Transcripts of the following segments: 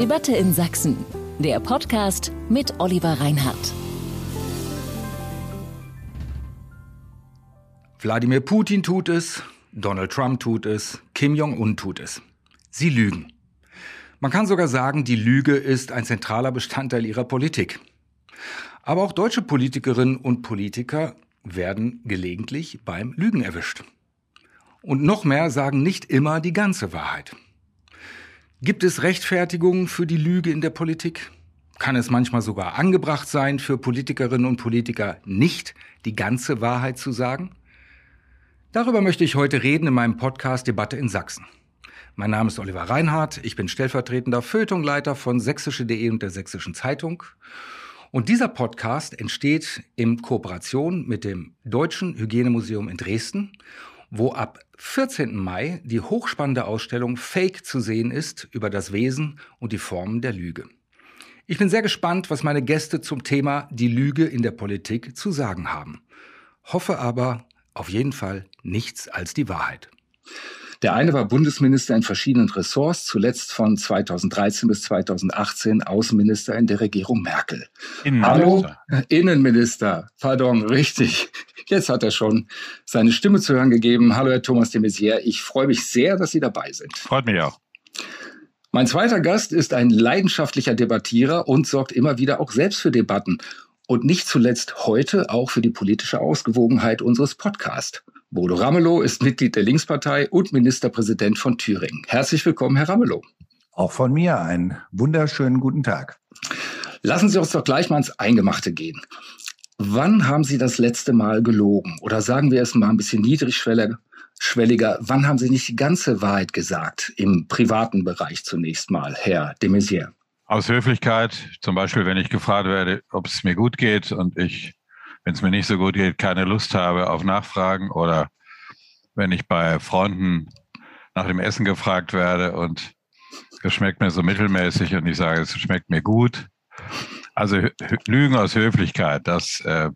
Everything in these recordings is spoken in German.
Debatte in Sachsen, der Podcast mit Oliver Reinhardt. Wladimir Putin tut es, Donald Trump tut es, Kim Jong-un tut es. Sie lügen. Man kann sogar sagen, die Lüge ist ein zentraler Bestandteil ihrer Politik. Aber auch deutsche Politikerinnen und Politiker werden gelegentlich beim Lügen erwischt. Und noch mehr sagen nicht immer die ganze Wahrheit. Gibt es Rechtfertigungen für die Lüge in der Politik? Kann es manchmal sogar angebracht sein, für Politikerinnen und Politiker nicht die ganze Wahrheit zu sagen? Darüber möchte ich heute reden in meinem Podcast Debatte in Sachsen. Mein Name ist Oliver Reinhardt, ich bin stellvertretender Feuilletonleiter von sächsische.de und der Sächsischen Zeitung. Und dieser Podcast entsteht in Kooperation mit dem Deutschen Hygienemuseum in Dresden wo ab 14. Mai die hochspannende Ausstellung Fake zu sehen ist über das Wesen und die Formen der Lüge. Ich bin sehr gespannt, was meine Gäste zum Thema die Lüge in der Politik zu sagen haben. Hoffe aber auf jeden Fall nichts als die Wahrheit. Der eine war Bundesminister in verschiedenen Ressorts, zuletzt von 2013 bis 2018 Außenminister in der Regierung Merkel. Innenminister. Hallo, Innenminister. Pardon, richtig. Jetzt hat er schon seine Stimme zu hören gegeben. Hallo, Herr Thomas de Maizière. Ich freue mich sehr, dass Sie dabei sind. Freut mich auch. Mein zweiter Gast ist ein leidenschaftlicher Debattierer und sorgt immer wieder auch selbst für Debatten. Und nicht zuletzt heute auch für die politische Ausgewogenheit unseres Podcasts. Bodo Ramelow ist Mitglied der Linkspartei und Ministerpräsident von Thüringen. Herzlich willkommen, Herr Ramelow. Auch von mir einen wunderschönen guten Tag. Lassen Sie uns doch gleich mal ins Eingemachte gehen. Wann haben Sie das letzte Mal gelogen? Oder sagen wir es mal ein bisschen niedrigschwelliger, wann haben Sie nicht die ganze Wahrheit gesagt? Im privaten Bereich zunächst mal, Herr de Maizière. Aus Höflichkeit, zum Beispiel, wenn ich gefragt werde, ob es mir gut geht und ich wenn es mir nicht so gut geht, keine Lust habe auf Nachfragen oder wenn ich bei Freunden nach dem Essen gefragt werde und es schmeckt mir so mittelmäßig und ich sage, es schmeckt mir gut. Also Lügen aus Höflichkeit, das äh,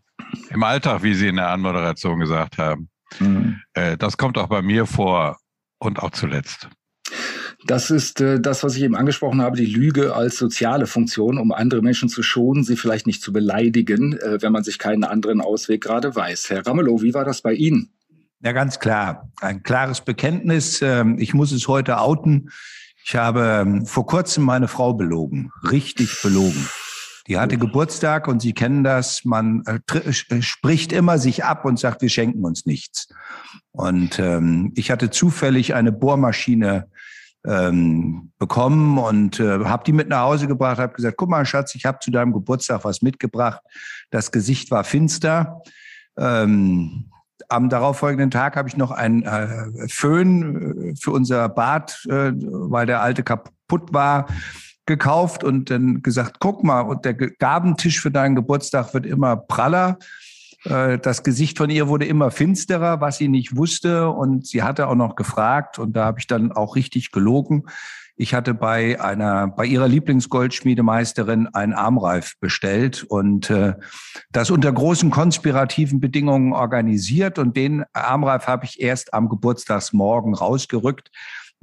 im Alltag, wie Sie in der Anmoderation gesagt haben, mhm. äh, das kommt auch bei mir vor und auch zuletzt. Das ist äh, das, was ich eben angesprochen habe, die Lüge als soziale Funktion, um andere Menschen zu schonen, sie vielleicht nicht zu beleidigen, äh, wenn man sich keinen anderen Ausweg gerade weiß. Herr Ramelow, wie war das bei Ihnen? Ja, ganz klar. Ein klares Bekenntnis. Ähm, ich muss es heute outen. Ich habe ähm, vor kurzem meine Frau belogen, richtig belogen. Die hatte Geburtstag und Sie kennen das. Man äh, äh, spricht immer sich ab und sagt, wir schenken uns nichts. Und ähm, ich hatte zufällig eine Bohrmaschine ähm, bekommen und äh, habe die mit nach Hause gebracht, habe gesagt, guck mal, Schatz, ich habe zu deinem Geburtstag was mitgebracht. Das Gesicht war finster. Ähm, am darauffolgenden Tag habe ich noch einen äh, Föhn äh, für unser Bad, äh, weil der alte kaputt war, gekauft und dann gesagt, guck mal, und der Gabentisch für deinen Geburtstag wird immer praller. Äh, das Gesicht von ihr wurde immer finsterer, was sie nicht wusste. Und sie hatte auch noch gefragt, und da habe ich dann auch richtig gelogen. Ich hatte bei einer, bei ihrer Lieblingsgoldschmiedemeisterin einen Armreif bestellt und äh, das unter großen konspirativen Bedingungen organisiert. Und den Armreif habe ich erst am Geburtstagsmorgen rausgerückt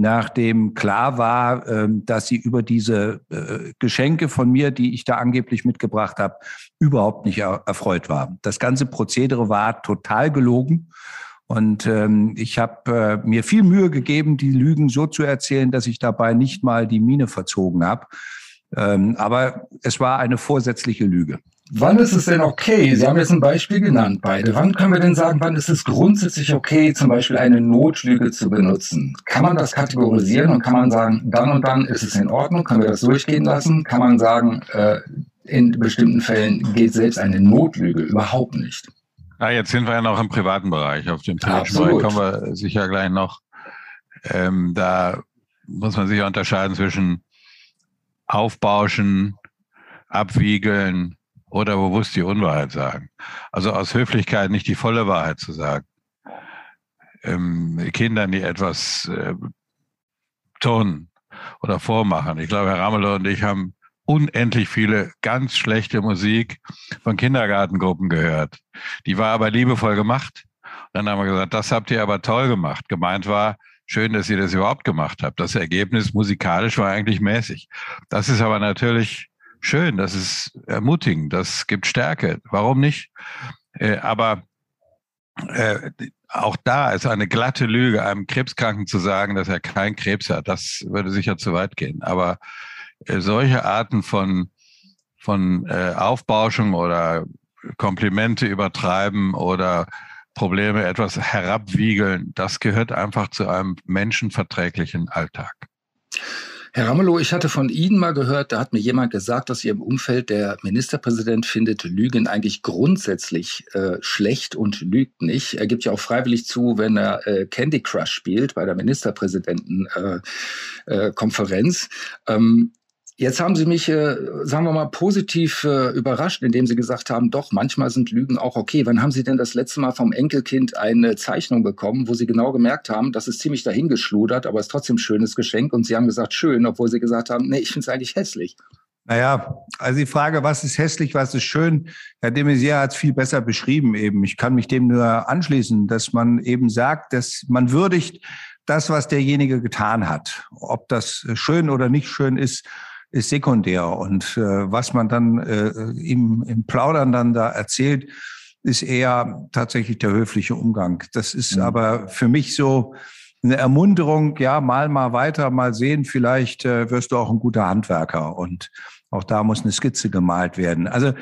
nachdem klar war, ähm, dass sie über diese äh, Geschenke von mir, die ich da angeblich mitgebracht habe, überhaupt nicht erfreut war. Das ganze Prozedere war total gelogen. Und ähm, ich habe äh, mir viel Mühe gegeben, die Lügen so zu erzählen, dass ich dabei nicht mal die Mine verzogen habe. Ähm, aber es war eine vorsätzliche Lüge. Wann ist es denn okay? Sie haben jetzt ein Beispiel genannt, beide. Wann können wir denn sagen, wann ist es grundsätzlich okay, zum Beispiel eine Notlüge zu benutzen? Kann man das kategorisieren und kann man sagen, dann und dann ist es in Ordnung? Können wir das durchgehen lassen? Kann man sagen, äh, in bestimmten Fällen geht selbst eine Notlüge überhaupt nicht? Ah, jetzt sind wir ja noch im privaten Bereich. Auf dem privaten Bereich kommen wir sicher gleich noch. Ähm, da muss man sicher unterscheiden zwischen Aufbauschen, Abwiegeln, oder bewusst die Unwahrheit sagen. Also aus Höflichkeit nicht die volle Wahrheit zu sagen. Ähm, Kindern, die etwas äh, tun oder vormachen. Ich glaube, Herr Ramelow und ich haben unendlich viele ganz schlechte Musik von Kindergartengruppen gehört. Die war aber liebevoll gemacht. dann haben wir gesagt, das habt ihr aber toll gemacht. Gemeint war, schön, dass ihr das überhaupt gemacht habt. Das Ergebnis musikalisch war eigentlich mäßig. Das ist aber natürlich schön, das ist ermutigend, das gibt Stärke. Warum nicht? Äh, aber äh, auch da ist eine glatte Lüge, einem Krebskranken zu sagen, dass er keinen Krebs hat. Das würde sicher zu weit gehen. Aber äh, solche Arten von, von äh, Aufbauschung oder Komplimente übertreiben oder Probleme etwas herabwiegeln, das gehört einfach zu einem menschenverträglichen Alltag. Herr Ramelow, ich hatte von Ihnen mal gehört, da hat mir jemand gesagt aus Ihrem Umfeld, der Ministerpräsident findet Lügen eigentlich grundsätzlich äh, schlecht und lügt nicht. Er gibt ja auch freiwillig zu, wenn er äh, Candy Crush spielt bei der Ministerpräsidentenkonferenz. Äh, äh, ähm, Jetzt haben Sie mich, äh, sagen wir mal, positiv äh, überrascht, indem Sie gesagt haben, doch, manchmal sind Lügen auch okay. Wann haben Sie denn das letzte Mal vom Enkelkind eine Zeichnung bekommen, wo Sie genau gemerkt haben, das ist ziemlich dahingeschludert, aber ist trotzdem ein schönes Geschenk und Sie haben gesagt, schön, obwohl Sie gesagt haben, nee, ich finde es eigentlich hässlich. Naja, also die Frage, was ist hässlich, was ist schön, Herr de Maizière hat es viel besser beschrieben eben. Ich kann mich dem nur anschließen, dass man eben sagt, dass man würdigt das, was derjenige getan hat. Ob das schön oder nicht schön ist, ist sekundär. Und äh, was man dann äh, im, im Plaudern dann da erzählt, ist eher tatsächlich der höfliche Umgang. Das ist mhm. aber für mich so eine Ermunterung, ja, mal mal weiter, mal sehen, vielleicht äh, wirst du auch ein guter Handwerker. Und auch da muss eine Skizze gemalt werden. Also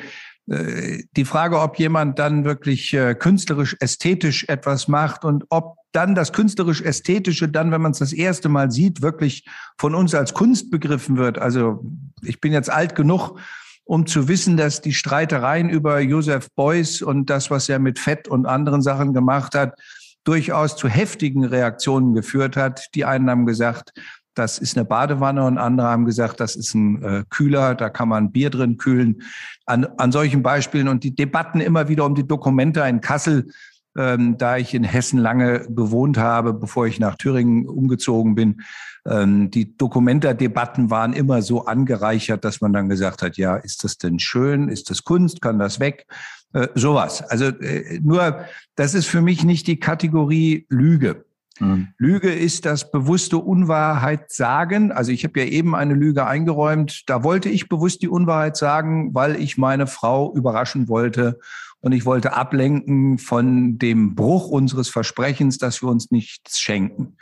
äh, die Frage, ob jemand dann wirklich äh, künstlerisch, ästhetisch etwas macht und ob dann das künstlerisch-ästhetische dann, wenn man es das erste Mal sieht, wirklich von uns als Kunst begriffen wird. Also ich bin jetzt alt genug, um zu wissen, dass die Streitereien über Joseph Beuys und das, was er mit Fett und anderen Sachen gemacht hat, durchaus zu heftigen Reaktionen geführt hat. Die einen haben gesagt, das ist eine Badewanne und andere haben gesagt, das ist ein äh, Kühler, da kann man Bier drin kühlen. An, an solchen Beispielen und die Debatten immer wieder um die Dokumente in Kassel ähm, da ich in Hessen lange gewohnt habe, bevor ich nach Thüringen umgezogen bin. Ähm, die Dokumenta-Debatten waren immer so angereichert, dass man dann gesagt hat, ja, ist das denn schön? Ist das Kunst? Kann das weg? Äh, sowas. Also äh, nur, das ist für mich nicht die Kategorie Lüge. Mhm. Lüge ist das bewusste Unwahrheit sagen. Also ich habe ja eben eine Lüge eingeräumt. Da wollte ich bewusst die Unwahrheit sagen, weil ich meine Frau überraschen wollte und ich wollte ablenken von dem Bruch unseres Versprechens, dass wir uns nichts schenken.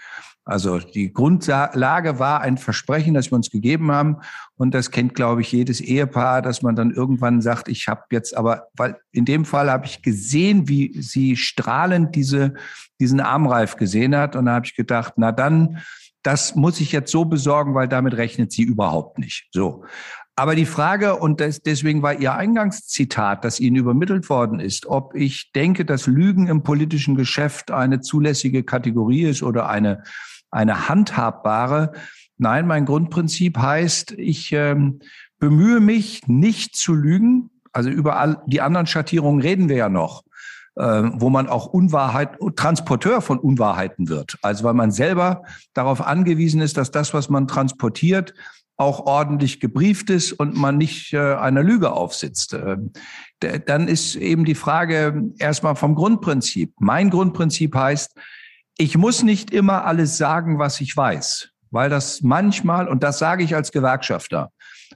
Also die Grundlage war ein Versprechen, das wir uns gegeben haben. Und das kennt, glaube ich, jedes Ehepaar, dass man dann irgendwann sagt, ich habe jetzt aber, weil in dem Fall habe ich gesehen, wie sie strahlend diese, diesen Armreif gesehen hat. Und da habe ich gedacht, na dann, das muss ich jetzt so besorgen, weil damit rechnet sie überhaupt nicht. So. Aber die Frage, und das, deswegen war Ihr Eingangszitat, das Ihnen übermittelt worden ist, ob ich denke, dass Lügen im politischen Geschäft eine zulässige Kategorie ist oder eine, eine handhabbare. Nein, mein Grundprinzip heißt, ich ähm, bemühe mich nicht zu lügen. Also über all die anderen Schattierungen reden wir ja noch äh, wo man auch Unwahrheit, Transporteur von Unwahrheiten wird. Also weil man selber darauf angewiesen ist, dass das, was man transportiert, auch ordentlich gebrieft ist und man nicht äh, einer Lüge aufsitzt. Äh, dann ist eben die Frage erstmal vom Grundprinzip. Mein Grundprinzip heißt, ich muss nicht immer alles sagen, was ich weiß, weil das manchmal, und das sage ich als Gewerkschafter,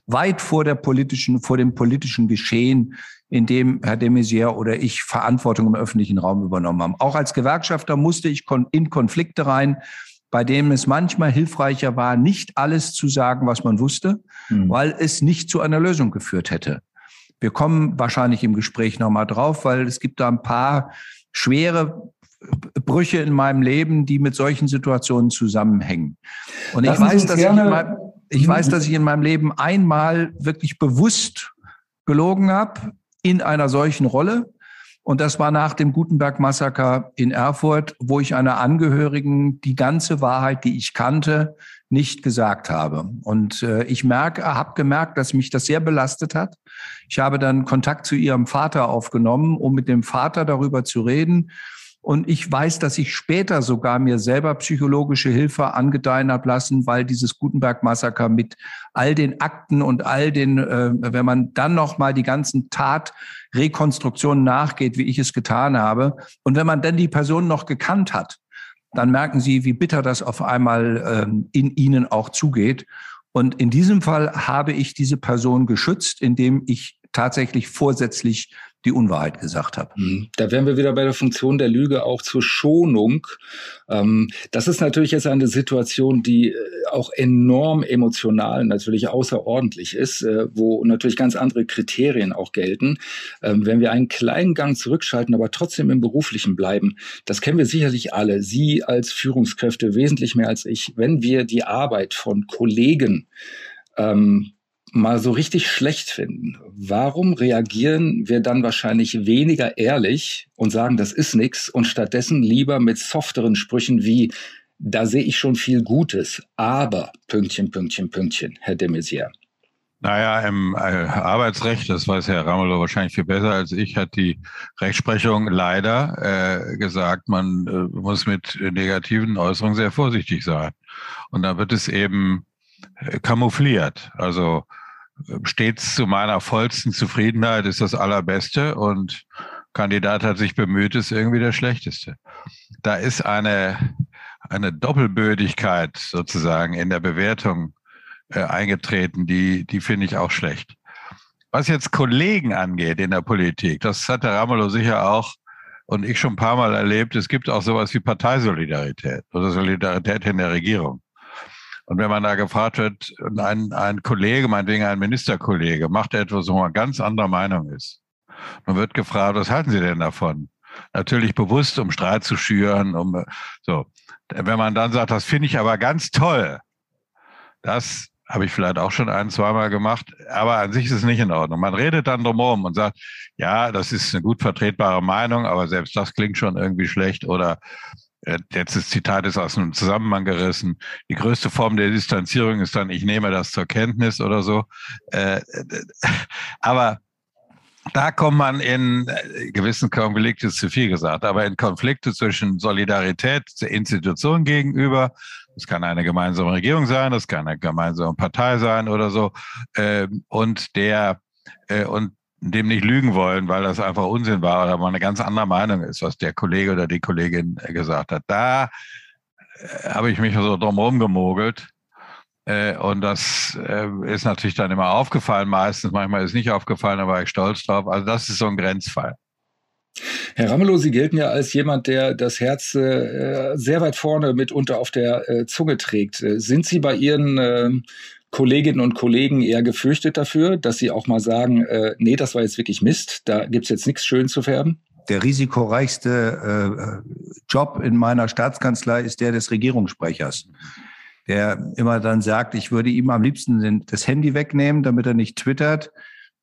weit vor der politischen, vor dem politischen Geschehen, in dem Herr de Maizière oder ich Verantwortung im öffentlichen Raum übernommen haben. Auch als Gewerkschafter musste ich in Konflikte rein, bei dem es manchmal hilfreicher war, nicht alles zu sagen, was man wusste, mhm. weil es nicht zu einer Lösung geführt hätte. Wir kommen wahrscheinlich im Gespräch nochmal drauf, weil es gibt da ein paar schwere Brüche in meinem Leben, die mit solchen Situationen zusammenhängen. Und ich weiß, dass ich, mein, ich weiß, dass ich in meinem Leben einmal wirklich bewusst gelogen habe in einer solchen Rolle. Und das war nach dem Gutenberg-Massaker in Erfurt, wo ich einer Angehörigen die ganze Wahrheit, die ich kannte, nicht gesagt habe. Und äh, ich merke, habe gemerkt, dass mich das sehr belastet hat. Ich habe dann Kontakt zu ihrem Vater aufgenommen, um mit dem Vater darüber zu reden. Und ich weiß, dass ich später sogar mir selber psychologische Hilfe angedeihen habe lassen, weil dieses Gutenberg-Massaker mit all den Akten und all den, äh, wenn man dann noch mal die ganzen Tatrekonstruktionen nachgeht, wie ich es getan habe, und wenn man dann die Person noch gekannt hat, dann merken sie, wie bitter das auf einmal ähm, in ihnen auch zugeht. Und in diesem Fall habe ich diese Person geschützt, indem ich tatsächlich vorsätzlich die Unwahrheit gesagt habe. Mhm. Da wären wir wieder bei der Funktion der Lüge auch zur Schonung. Ähm, das ist natürlich jetzt eine Situation, die äh, auch enorm emotional natürlich außerordentlich ist, äh, wo natürlich ganz andere Kriterien auch gelten. Ähm, wenn wir einen kleinen Gang zurückschalten, aber trotzdem im Beruflichen bleiben, das kennen wir sicherlich alle. Sie als Führungskräfte wesentlich mehr als ich. Wenn wir die Arbeit von Kollegen ähm, mal so richtig schlecht finden, warum reagieren wir dann wahrscheinlich weniger ehrlich und sagen, das ist nix und stattdessen lieber mit softeren Sprüchen wie, da sehe ich schon viel Gutes, aber Pünktchen, Pünktchen, Pünktchen, Herr de Maizière. Naja, im äh, Arbeitsrecht, das weiß Herr Ramelow wahrscheinlich viel besser als ich, hat die Rechtsprechung leider äh, gesagt, man äh, muss mit negativen Äußerungen sehr vorsichtig sein. Und da wird es eben äh, kamoufliert. Also stets zu meiner vollsten Zufriedenheit ist das Allerbeste und Kandidat hat sich bemüht, ist irgendwie der Schlechteste. Da ist eine, eine Doppelbödigkeit sozusagen in der Bewertung äh, eingetreten, die, die finde ich auch schlecht. Was jetzt Kollegen angeht in der Politik, das hat der Ramelow sicher auch und ich schon ein paar Mal erlebt, es gibt auch sowas wie Parteisolidarität oder Solidarität in der Regierung. Und wenn man da gefragt wird, ein, ein Kollege, meinetwegen ein Ministerkollege, macht etwas, wo man ganz anderer Meinung ist. Man wird gefragt, was halten Sie denn davon? Natürlich bewusst, um Streit zu schüren, um so. Wenn man dann sagt, das finde ich aber ganz toll, das habe ich vielleicht auch schon ein, zweimal gemacht, aber an sich ist es nicht in Ordnung. Man redet dann drumherum und sagt, ja, das ist eine gut vertretbare Meinung, aber selbst das klingt schon irgendwie schlecht oder äh, jetzt das Zitat ist aus einem Zusammenhang gerissen. Die größte Form der Distanzierung ist dann, ich nehme das zur Kenntnis oder so. Äh, aber da kommt man in äh, gewissen Konflikte zu viel gesagt, aber in Konflikte zwischen Solidarität der Institution gegenüber, das kann eine gemeinsame Regierung sein, das kann eine gemeinsame Partei sein oder so, und der und dem nicht lügen wollen, weil das einfach Unsinn war oder man eine ganz andere Meinung ist, was der Kollege oder die Kollegin äh, gesagt hat. Da äh, habe ich mich so drumherum gemogelt. Äh, und das ist natürlich dann immer aufgefallen, meistens. Manchmal ist nicht aufgefallen, da war ich stolz drauf. Also das ist so ein Grenzfall. Herr Ramelow, Sie gelten ja als jemand, der das Herz äh, sehr weit vorne mitunter auf der äh, Zunge trägt. Sind Sie bei Ihren äh, Kolleginnen und Kollegen eher gefürchtet dafür, dass sie auch mal sagen, äh, nee, das war jetzt wirklich Mist, da gibt's jetzt nichts schön zu färben? Der risikoreichste äh, Job in meiner Staatskanzlei ist der des Regierungssprechers, der immer dann sagt, ich würde ihm am liebsten das Handy wegnehmen, damit er nicht twittert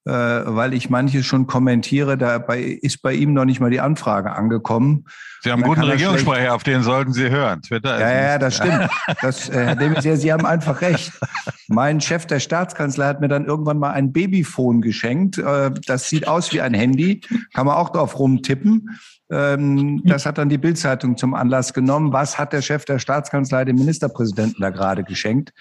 äh, weil ich manches schon kommentiere. Dabei ist bei ihm noch nicht mal die Anfrage angekommen. Sie haben einen guten Regierungssprecher, auf den sollten Sie hören. Twitter ja, ja, das stimmt. Das, äh, Herr Demisier, Sie haben einfach recht. Mein Chef der Staatskanzlei hat mir dann irgendwann mal ein Babyphone geschenkt. Äh, das sieht aus wie ein Handy, kann man auch drauf rumtippen. Ähm, das hat dann die Bildzeitung zum Anlass genommen. Was hat der Chef der Staatskanzlei dem Ministerpräsidenten da gerade geschenkt?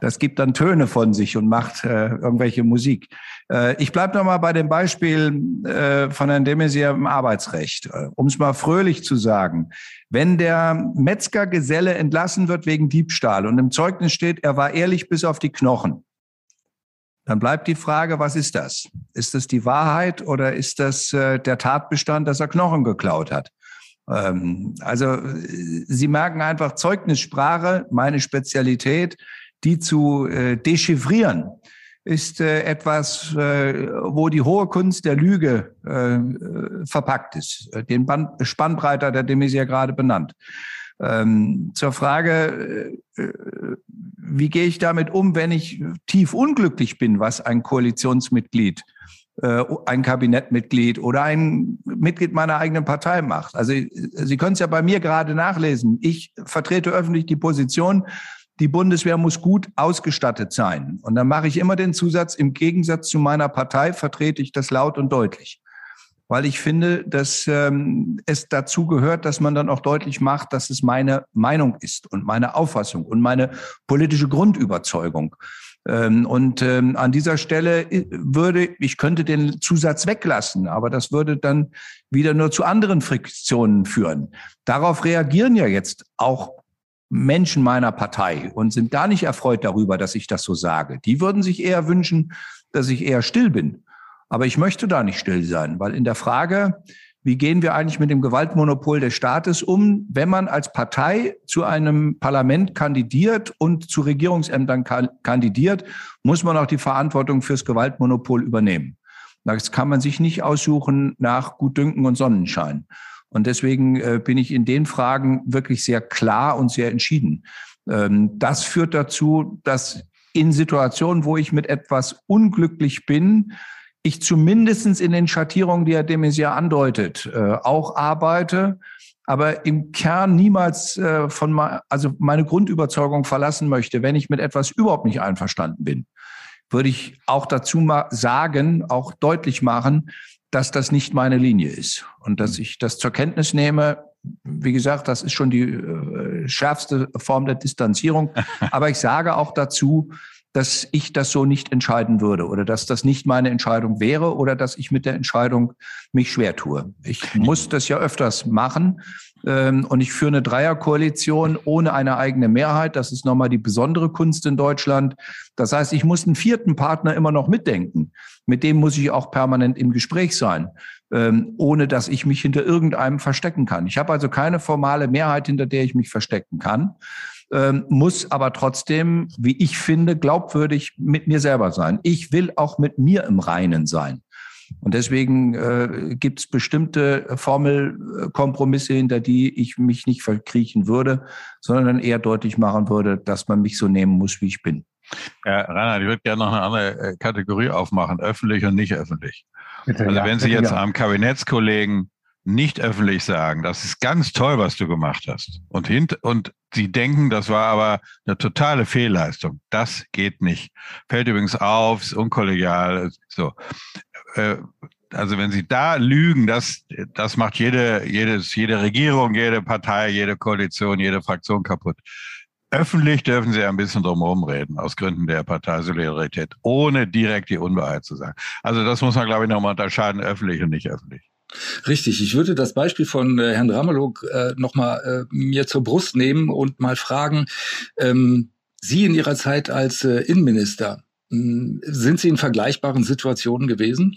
Das gibt dann Töne von sich und macht äh, irgendwelche Musik. Äh, ich bleibe noch mal bei dem Beispiel äh, von Herrn Demesier im Arbeitsrecht. Äh, um es mal fröhlich zu sagen, wenn der Metzgergeselle entlassen wird wegen Diebstahl und im Zeugnis steht, er war ehrlich bis auf die Knochen, dann bleibt die Frage, was ist das? Ist das die Wahrheit oder ist das äh, der Tatbestand, dass er Knochen geklaut hat? Ähm, also Sie merken einfach Zeugnissprache, meine Spezialität, die zu äh, dechiffrieren ist äh, etwas, äh, wo die hohe Kunst der Lüge äh, verpackt ist. Den Band, Spannbreiter, der dem ist ja gerade benannt. Ähm, zur Frage, äh, wie gehe ich damit um, wenn ich tief unglücklich bin, was ein Koalitionsmitglied, äh, ein Kabinettmitglied oder ein Mitglied meiner eigenen Partei macht. Also Sie können es ja bei mir gerade nachlesen. Ich vertrete öffentlich die Position, die Bundeswehr muss gut ausgestattet sein. Und dann mache ich immer den Zusatz, im Gegensatz zu meiner Partei vertrete ich das laut und deutlich. Weil ich finde, dass ähm, es dazu gehört, dass man dann auch deutlich macht, dass es meine Meinung ist und meine Auffassung und meine politische Grundüberzeugung. Ähm, und ähm, an dieser Stelle äh, würde, ich könnte den Zusatz weglassen, aber das würde dann wieder nur zu anderen Friktionen führen. Darauf reagieren ja jetzt auch Menschen meiner Partei und sind gar nicht erfreut darüber, dass ich das so sage. Die würden sich eher wünschen, dass ich eher still bin. Aber ich möchte da nicht still sein, weil in der Frage, wie gehen wir eigentlich mit dem Gewaltmonopol des Staates um, wenn man als Partei zu einem Parlament kandidiert und zu Regierungsämtern kandidiert, muss man auch die Verantwortung fürs Gewaltmonopol übernehmen. Das kann man sich nicht aussuchen nach Gutdünken und Sonnenschein. Und deswegen äh, bin ich in den Fragen wirklich sehr klar und sehr entschieden. Ähm, das führt dazu, dass in Situationen, wo ich mit etwas unglücklich bin, ich zumindestens in den Schattierungen, die Herr de Maizière andeutet, äh, auch arbeite, aber im Kern niemals äh, von also meine Grundüberzeugung verlassen möchte, wenn ich mit etwas überhaupt nicht einverstanden bin, würde ich auch dazu sagen, auch deutlich machen, dass das nicht meine Linie ist und dass ich das zur Kenntnis nehme. Wie gesagt, das ist schon die äh, schärfste Form der Distanzierung. Aber ich sage auch dazu, dass ich das so nicht entscheiden würde oder dass das nicht meine Entscheidung wäre oder dass ich mit der Entscheidung mich schwer tue. Ich muss das ja öfters machen und ich führe eine Dreierkoalition ohne eine eigene Mehrheit. Das ist nochmal die besondere Kunst in Deutschland. Das heißt, ich muss einen vierten Partner immer noch mitdenken. Mit dem muss ich auch permanent im Gespräch sein, ähm, ohne dass ich mich hinter irgendeinem verstecken kann. Ich habe also keine formale Mehrheit, hinter der ich mich verstecken kann ähm, muss aber trotzdem, wie ich finde, glaubwürdig mit mir selber sein. Ich will auch mit mir im Reinen sein. Und deswegen äh, gibt es bestimmte Formelkompromisse, hinter die ich mich nicht verkriechen würde, sondern eher deutlich machen würde, dass man mich so nehmen muss, wie ich bin. Ja, Reinhard, ich würde gerne noch eine andere äh, Kategorie aufmachen, öffentlich und nicht öffentlich. Bitte, also ja, wenn Sie jetzt ja. am Kabinettskollegen nicht öffentlich sagen, das ist ganz toll, was du gemacht hast. Und, hint und sie denken, das war aber eine totale Fehlleistung. Das geht nicht. Fällt übrigens auf, ist unkollegial. So. Äh, also wenn sie da lügen, das, das macht jede, jedes, jede Regierung, jede Partei, jede Koalition, jede Fraktion kaputt. Öffentlich dürfen sie ein bisschen drumherum reden, aus Gründen der Parteisolidarität, ohne direkt die Unwahrheit zu sagen. Also das muss man, glaube ich, nochmal unterscheiden, öffentlich und nicht öffentlich. Richtig, ich würde das Beispiel von äh, Herrn Ramelow äh, nochmal äh, mir zur Brust nehmen und mal fragen, ähm, Sie in Ihrer Zeit als äh, Innenminister, sind Sie in vergleichbaren Situationen gewesen?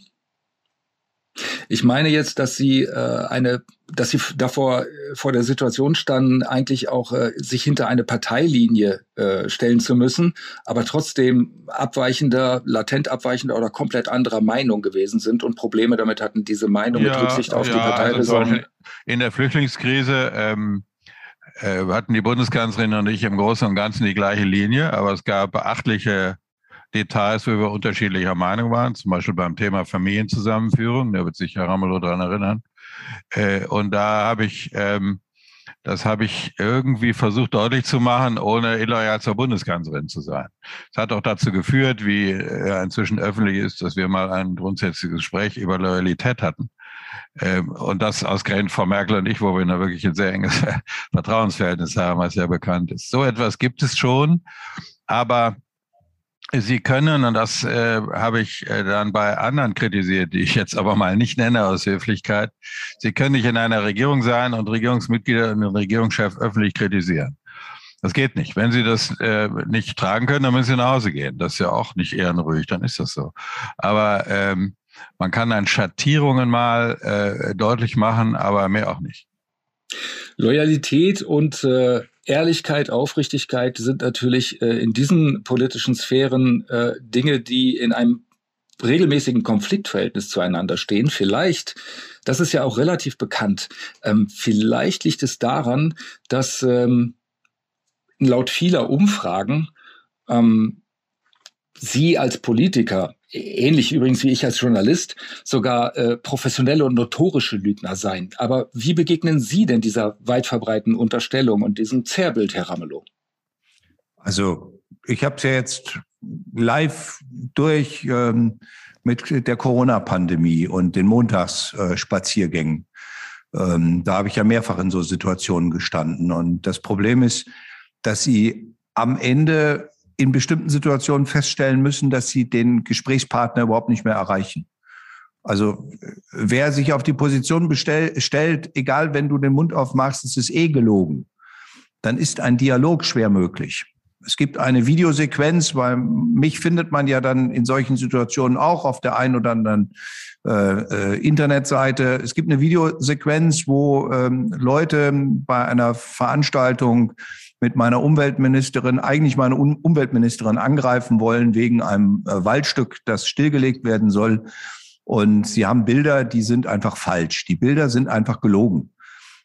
Ich meine jetzt, dass sie äh, eine, dass sie davor äh, vor der Situation standen, eigentlich auch äh, sich hinter eine Parteilinie äh, stellen zu müssen, aber trotzdem abweichender, latent abweichender oder komplett anderer Meinung gewesen sind und Probleme damit hatten, diese Meinung ja, mit Rücksicht auf ja, die Parteiräson. Also in der Flüchtlingskrise ähm, äh, hatten die Bundeskanzlerin und ich im Großen und Ganzen die gleiche Linie, aber es gab beachtliche Details, wo wir unterschiedlicher Meinung waren, zum Beispiel beim Thema Familienzusammenführung, da wird sich Herr Ramelow daran erinnern. Äh, und da habe ich, ähm, das habe ich irgendwie versucht deutlich zu machen, ohne illoyal zur Bundeskanzlerin zu sein. Es hat auch dazu geführt, wie äh, inzwischen öffentlich ist, dass wir mal ein grundsätzliches Gespräch über Loyalität hatten. Ähm, und das ausgerechnet Frau Merkel und ich, wo wir da wirklich ein sehr enges Vertrauensverhältnis haben, was ja bekannt ist. So etwas gibt es schon, aber Sie können, und das äh, habe ich äh, dann bei anderen kritisiert, die ich jetzt aber mal nicht nenne aus Höflichkeit, Sie können nicht in einer Regierung sein und Regierungsmitglieder und den Regierungschef öffentlich kritisieren. Das geht nicht. Wenn Sie das äh, nicht tragen können, dann müssen Sie nach Hause gehen. Das ist ja auch nicht ehrenruhig, dann ist das so. Aber ähm, man kann dann Schattierungen mal äh, deutlich machen, aber mehr auch nicht. Loyalität und äh, Ehrlichkeit, Aufrichtigkeit sind natürlich äh, in diesen politischen Sphären äh, Dinge, die in einem regelmäßigen Konfliktverhältnis zueinander stehen. Vielleicht, das ist ja auch relativ bekannt, ähm, vielleicht liegt es daran, dass ähm, laut vieler Umfragen ähm, Sie als Politiker ähnlich übrigens wie ich als Journalist, sogar äh, professionelle und notorische Lügner sein. Aber wie begegnen Sie denn dieser weit verbreiteten Unterstellung und diesem Zerrbild, Herr Ramelow? Also ich habe es ja jetzt live durch ähm, mit der Corona-Pandemie und den Montagsspaziergängen. Äh, ähm, da habe ich ja mehrfach in so Situationen gestanden. Und das Problem ist, dass sie am Ende in bestimmten Situationen feststellen müssen, dass sie den Gesprächspartner überhaupt nicht mehr erreichen. Also wer sich auf die Position bestell, stellt, egal wenn du den Mund aufmachst, es ist eh gelogen, dann ist ein Dialog schwer möglich. Es gibt eine Videosequenz, weil mich findet man ja dann in solchen Situationen auch auf der einen oder anderen äh, äh, Internetseite. Es gibt eine Videosequenz, wo ähm, Leute bei einer Veranstaltung mit meiner Umweltministerin, eigentlich meine um Umweltministerin angreifen wollen wegen einem äh, Waldstück, das stillgelegt werden soll. Und sie haben Bilder, die sind einfach falsch. Die Bilder sind einfach gelogen.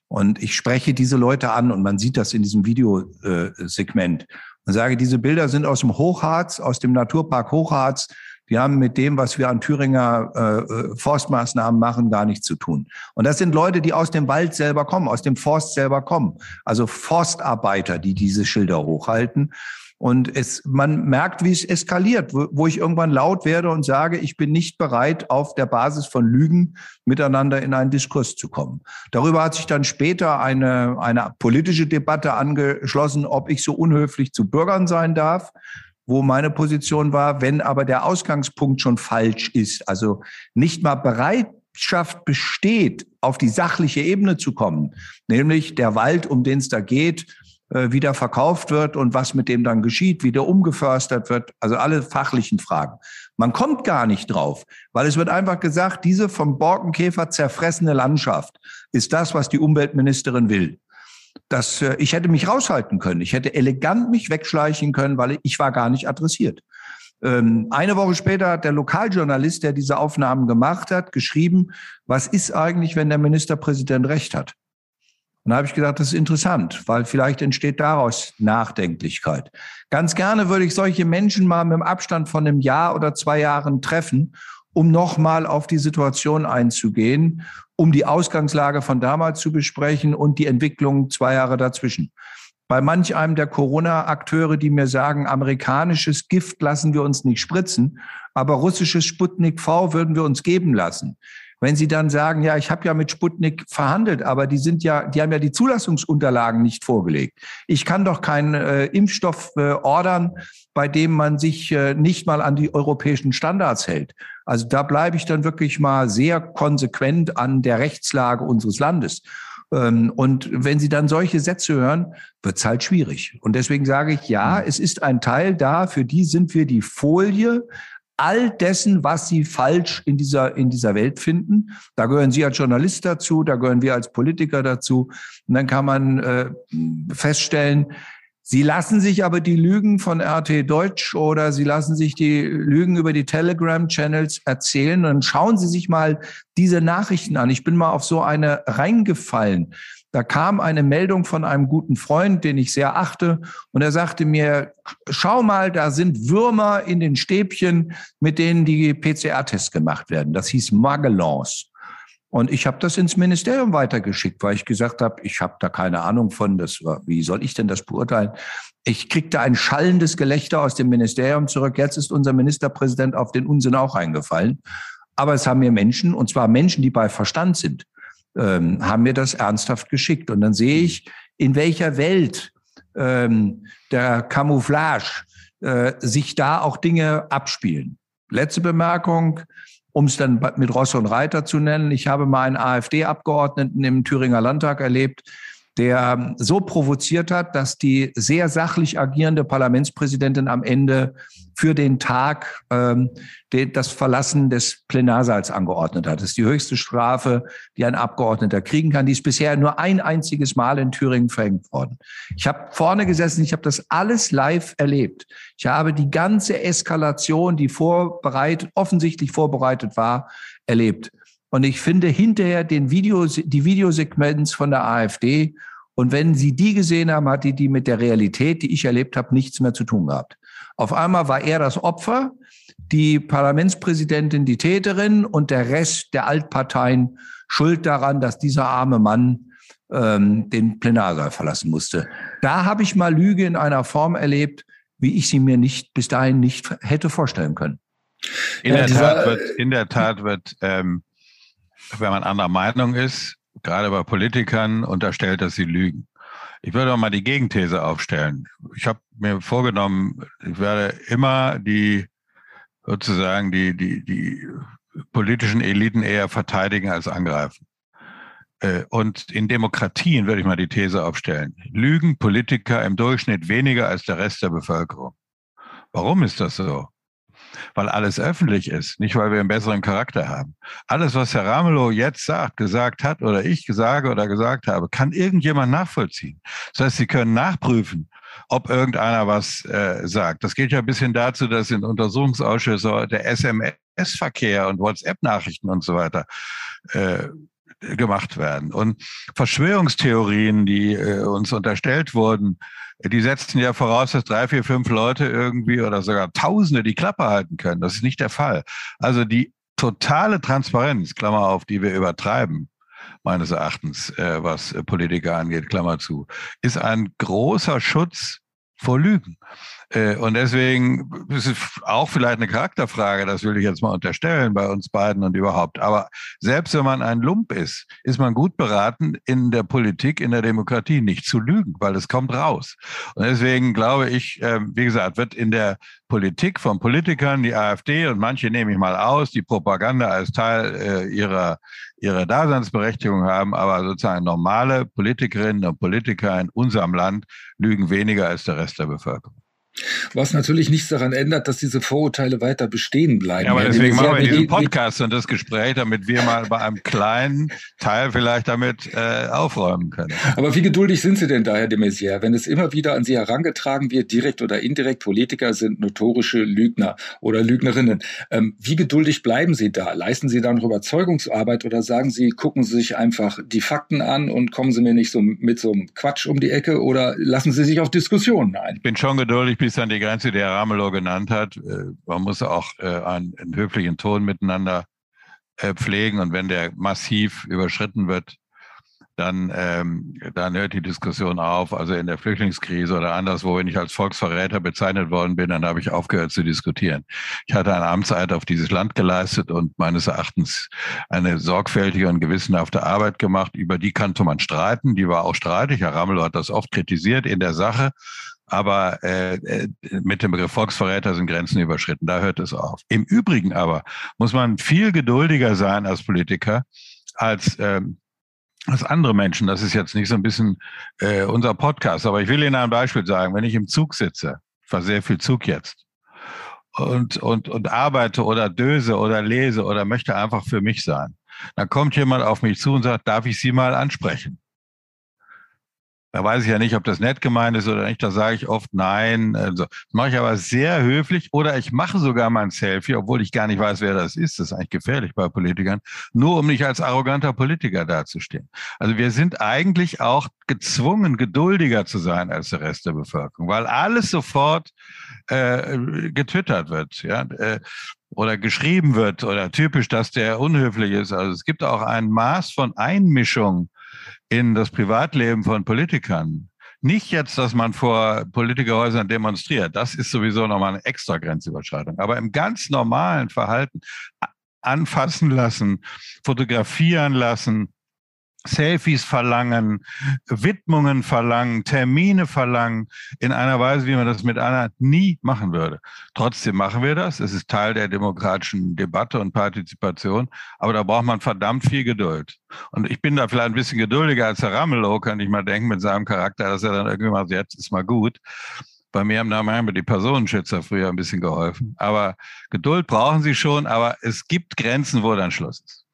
Und ich spreche diese Leute an und man sieht das in diesem Videosegment äh, und sage, diese Bilder sind aus dem Hochharz, aus dem Naturpark Hochharz. Die haben mit dem, was wir an Thüringer äh, äh, Forstmaßnahmen machen, gar nichts zu tun. Und das sind Leute, die aus dem Wald selber kommen, aus dem Forst selber kommen. Also Forstarbeiter, die diese Schilder hochhalten. Und es, man merkt, wie es eskaliert, wo, wo ich irgendwann laut werde und sage, ich bin nicht bereit, auf der Basis von Lügen miteinander in einen Diskurs zu kommen. Darüber hat sich dann später eine, eine politische Debatte angeschlossen, ob ich so unhöflich zu Bürgern sein darf wo meine Position war, wenn aber der Ausgangspunkt schon falsch ist, also nicht mal Bereitschaft besteht, auf die sachliche Ebene zu kommen, nämlich der Wald, um den es da geht, äh, wieder verkauft wird und was mit dem dann geschieht, wie der umgeförstet wird, also alle fachlichen Fragen. Man kommt gar nicht drauf, weil es wird einfach gesagt, diese vom Borkenkäfer zerfressene Landschaft ist das, was die Umweltministerin will. Das, äh, ich hätte mich raushalten können. Ich hätte elegant mich wegschleichen können, weil ich war gar nicht adressiert. Ähm, eine Woche später hat der Lokaljournalist, der diese Aufnahmen gemacht hat, geschrieben, was ist eigentlich, wenn der Ministerpräsident recht hat? Und da habe ich gedacht, das ist interessant, weil vielleicht entsteht daraus Nachdenklichkeit. Ganz gerne würde ich solche Menschen mal mit dem Abstand von einem Jahr oder zwei Jahren treffen, um nochmal auf die Situation einzugehen, um die Ausgangslage von damals zu besprechen und die Entwicklung zwei Jahre dazwischen. Bei manch einem der Corona-Akteure, die mir sagen, amerikanisches Gift lassen wir uns nicht spritzen, aber russisches Sputnik V würden wir uns geben lassen. Wenn Sie dann sagen, ja, ich habe ja mit Sputnik verhandelt, aber die sind ja, die haben ja die Zulassungsunterlagen nicht vorgelegt. Ich kann doch keinen äh, Impfstoff äh, ordern, bei dem man sich äh, nicht mal an die europäischen Standards hält. Also da bleibe ich dann wirklich mal sehr konsequent an der Rechtslage unseres Landes. Ähm, und wenn Sie dann solche Sätze hören, wird es halt schwierig. Und deswegen sage ich, ja, es ist ein Teil da, für die sind wir die Folie, all dessen, was sie falsch in dieser, in dieser Welt finden. Da gehören Sie als Journalist dazu, da gehören wir als Politiker dazu. Und dann kann man äh, feststellen, Sie lassen sich aber die Lügen von RT Deutsch oder Sie lassen sich die Lügen über die Telegram-Channels erzählen. Dann schauen Sie sich mal diese Nachrichten an. Ich bin mal auf so eine reingefallen. Da kam eine Meldung von einem guten Freund, den ich sehr achte, und er sagte mir, schau mal, da sind Würmer in den Stäbchen, mit denen die PCR-Tests gemacht werden. Das hieß Magellons. Und ich habe das ins Ministerium weitergeschickt, weil ich gesagt habe, ich habe da keine Ahnung von, das, wie soll ich denn das beurteilen? Ich kriegte ein schallendes Gelächter aus dem Ministerium zurück. Jetzt ist unser Ministerpräsident auf den Unsinn auch eingefallen. Aber es haben mir Menschen, und zwar Menschen, die bei Verstand sind, ähm, haben mir das ernsthaft geschickt. Und dann sehe ich, in welcher Welt ähm, der Camouflage äh, sich da auch Dinge abspielen. Letzte Bemerkung, um es dann mit Ross und Reiter zu nennen. Ich habe mal einen AfD-Abgeordneten im Thüringer Landtag erlebt, der so provoziert hat, dass die sehr sachlich agierende Parlamentspräsidentin am Ende für den Tag ähm, das Verlassen des Plenarsaals angeordnet hat. Das ist die höchste Strafe, die ein Abgeordneter kriegen kann. Die ist bisher nur ein einziges Mal in Thüringen verhängt worden. Ich habe vorne gesessen, ich habe das alles live erlebt. Ich habe die ganze Eskalation, die vorbereitet, offensichtlich vorbereitet war, erlebt. Und ich finde hinterher den Video, die Videosequenz von der AfD. Und wenn Sie die gesehen haben, hat die die mit der Realität, die ich erlebt habe, nichts mehr zu tun gehabt. Auf einmal war er das Opfer, die Parlamentspräsidentin die Täterin und der Rest der Altparteien schuld daran, dass dieser arme Mann ähm, den Plenarsaal verlassen musste. Da habe ich mal Lüge in einer Form erlebt, wie ich sie mir nicht bis dahin nicht hätte vorstellen können. In, ja, der, Tat wird, in der Tat wird ähm, wenn man anderer Meinung ist, gerade bei Politikern, unterstellt, dass sie lügen. Ich würde auch mal die Gegenthese aufstellen. Ich habe mir vorgenommen, ich werde immer die sozusagen die, die, die politischen Eliten eher verteidigen als angreifen. Äh, und in Demokratien würde ich mal die These aufstellen, lügen Politiker im Durchschnitt weniger als der Rest der Bevölkerung. Warum ist das so? Weil alles öffentlich ist, nicht weil wir einen besseren Charakter haben. Alles, was Herr Ramelow jetzt sagt, gesagt hat oder ich sage oder gesagt habe, kann irgendjemand nachvollziehen. Das heißt, Sie können nachprüfen, ob irgendeiner was äh, sagt. Das geht ja ein bisschen dazu, dass in Untersuchungsausschüssen der SMS-Verkehr und WhatsApp-Nachrichten und so weiter äh, gemacht werden. Und Verschwörungstheorien, die äh, uns unterstellt wurden, die setzen ja voraus, dass drei, vier, fünf Leute irgendwie oder sogar Tausende die Klappe halten können. Das ist nicht der Fall. Also die totale Transparenz, Klammer auf, die wir übertreiben, meines Erachtens, äh, was Politiker angeht, Klammer zu, ist ein großer Schutz vor Lügen. Äh, und deswegen ist es auch vielleicht eine Charakterfrage, das will ich jetzt mal unterstellen bei uns beiden und überhaupt. Aber selbst wenn man ein Lump ist, ist man gut beraten, in der Politik, in der Demokratie nicht zu lügen, weil es kommt raus. Und deswegen glaube ich, ähm, wie gesagt, wird in der Politik von Politikern, die AfD und manche nehme ich mal aus, die Propaganda als Teil äh, ihrer, ihrer Daseinsberechtigung haben, aber sozusagen normale Politikerinnen und Politiker in unserem Land lügen weniger als der Rest der Bevölkerung. Was natürlich nichts daran ändert, dass diese Vorurteile weiter bestehen bleiben. Ja, aber deswegen machen wir diesen Podcast und das Gespräch, damit wir mal bei einem kleinen Teil vielleicht damit äh, aufräumen können. Aber wie geduldig sind Sie denn da, Herr de Maizière, wenn es immer wieder an Sie herangetragen wird, direkt oder indirekt, Politiker sind notorische Lügner oder Lügnerinnen. Ähm, wie geduldig bleiben Sie da? Leisten Sie da noch Überzeugungsarbeit oder sagen Sie, gucken Sie sich einfach die Fakten an und kommen Sie mir nicht so mit so einem Quatsch um die Ecke oder lassen Sie sich auf Diskussionen ein? Ich bin schon geduldig, bis an die Grenze, die Herr Ramelow genannt hat. Äh, man muss auch äh, einen, einen höflichen Ton miteinander äh, pflegen und wenn der massiv überschritten wird, dann, ähm, dann hört die Diskussion auf. Also in der Flüchtlingskrise oder anderswo, wenn ich als Volksverräter bezeichnet worden bin, dann habe ich aufgehört zu diskutieren. Ich hatte eine Amtszeit auf dieses Land geleistet und meines Erachtens eine sorgfältige und gewissenhafte Arbeit gemacht. Über die kannte man streiten. Die war auch streitig. Herr Ramelow hat das oft kritisiert in der Sache. Aber äh, äh, mit dem Begriff Volksverräter sind Grenzen überschritten. Da hört es auf. Im Übrigen aber muss man viel geduldiger sein als Politiker als ähm, als andere Menschen. Das ist jetzt nicht so ein bisschen äh, unser Podcast, aber ich will Ihnen ein Beispiel sagen. Wenn ich im Zug sitze, ich war sehr viel Zug jetzt, und, und, und arbeite oder döse oder lese oder möchte einfach für mich sein, dann kommt jemand auf mich zu und sagt, darf ich Sie mal ansprechen? Da weiß ich ja nicht, ob das nett gemeint ist oder nicht. Da sage ich oft nein. Also, das mache ich aber sehr höflich oder ich mache sogar mal ein Selfie, obwohl ich gar nicht weiß, wer das ist. Das ist eigentlich gefährlich bei Politikern, nur um nicht als arroganter Politiker dazustehen. Also wir sind eigentlich auch gezwungen, geduldiger zu sein als der Rest der Bevölkerung, weil alles sofort äh, getwittert wird. Ja? Äh, oder geschrieben wird oder typisch, dass der unhöflich ist. Also es gibt auch ein Maß von Einmischung in das Privatleben von Politikern. Nicht jetzt, dass man vor Politikerhäusern demonstriert. Das ist sowieso nochmal eine extra Grenzüberschreitung. Aber im ganz normalen Verhalten anfassen lassen, fotografieren lassen, Selfies verlangen, Widmungen verlangen, Termine verlangen, in einer Weise, wie man das mit einer nie machen würde. Trotzdem machen wir das. Es ist Teil der demokratischen Debatte und Partizipation, aber da braucht man verdammt viel Geduld. Und ich bin da vielleicht ein bisschen geduldiger als Herr Ramelow, kann ich mal denken, mit seinem Charakter, dass er dann irgendwie mal, jetzt ist mal gut. Bei mir haben da manchmal die Personenschützer früher ein bisschen geholfen. Aber Geduld brauchen sie schon, aber es gibt Grenzen, wo dann Schluss ist.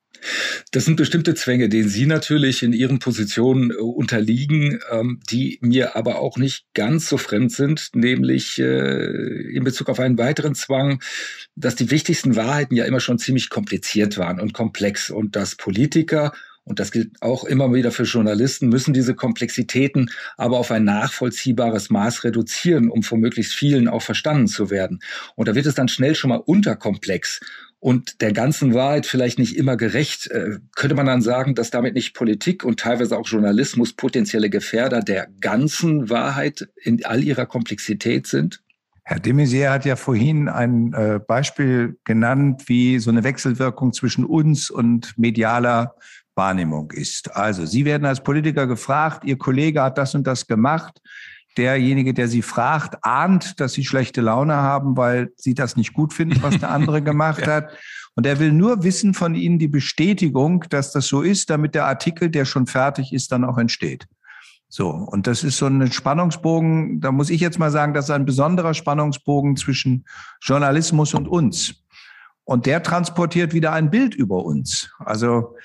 Das sind bestimmte Zwänge, denen Sie natürlich in Ihren Positionen äh, unterliegen, ähm, die mir aber auch nicht ganz so fremd sind, nämlich äh, in Bezug auf einen weiteren Zwang, dass die wichtigsten Wahrheiten ja immer schon ziemlich kompliziert waren und komplex und dass Politiker und das gilt auch immer wieder für Journalisten, müssen diese Komplexitäten aber auf ein nachvollziehbares Maß reduzieren, um von möglichst vielen auch verstanden zu werden. Und da wird es dann schnell schon mal unterkomplex und der ganzen Wahrheit vielleicht nicht immer gerecht. Äh, könnte man dann sagen, dass damit nicht Politik und teilweise auch Journalismus potenzielle Gefährder der ganzen Wahrheit in all ihrer Komplexität sind? Herr de Maizière hat ja vorhin ein äh, Beispiel genannt, wie so eine Wechselwirkung zwischen uns und medialer Wahrnehmung ist. Also Sie werden als Politiker gefragt, Ihr Kollege hat das und das gemacht. Derjenige, der Sie fragt, ahnt, dass Sie schlechte Laune haben, weil Sie das nicht gut finden, was der andere gemacht hat. Und er will nur wissen von Ihnen die Bestätigung, dass das so ist, damit der Artikel, der schon fertig ist, dann auch entsteht. So, und das ist so ein Spannungsbogen, da muss ich jetzt mal sagen, das ist ein besonderer Spannungsbogen zwischen Journalismus und uns. Und der transportiert wieder ein Bild über uns. Also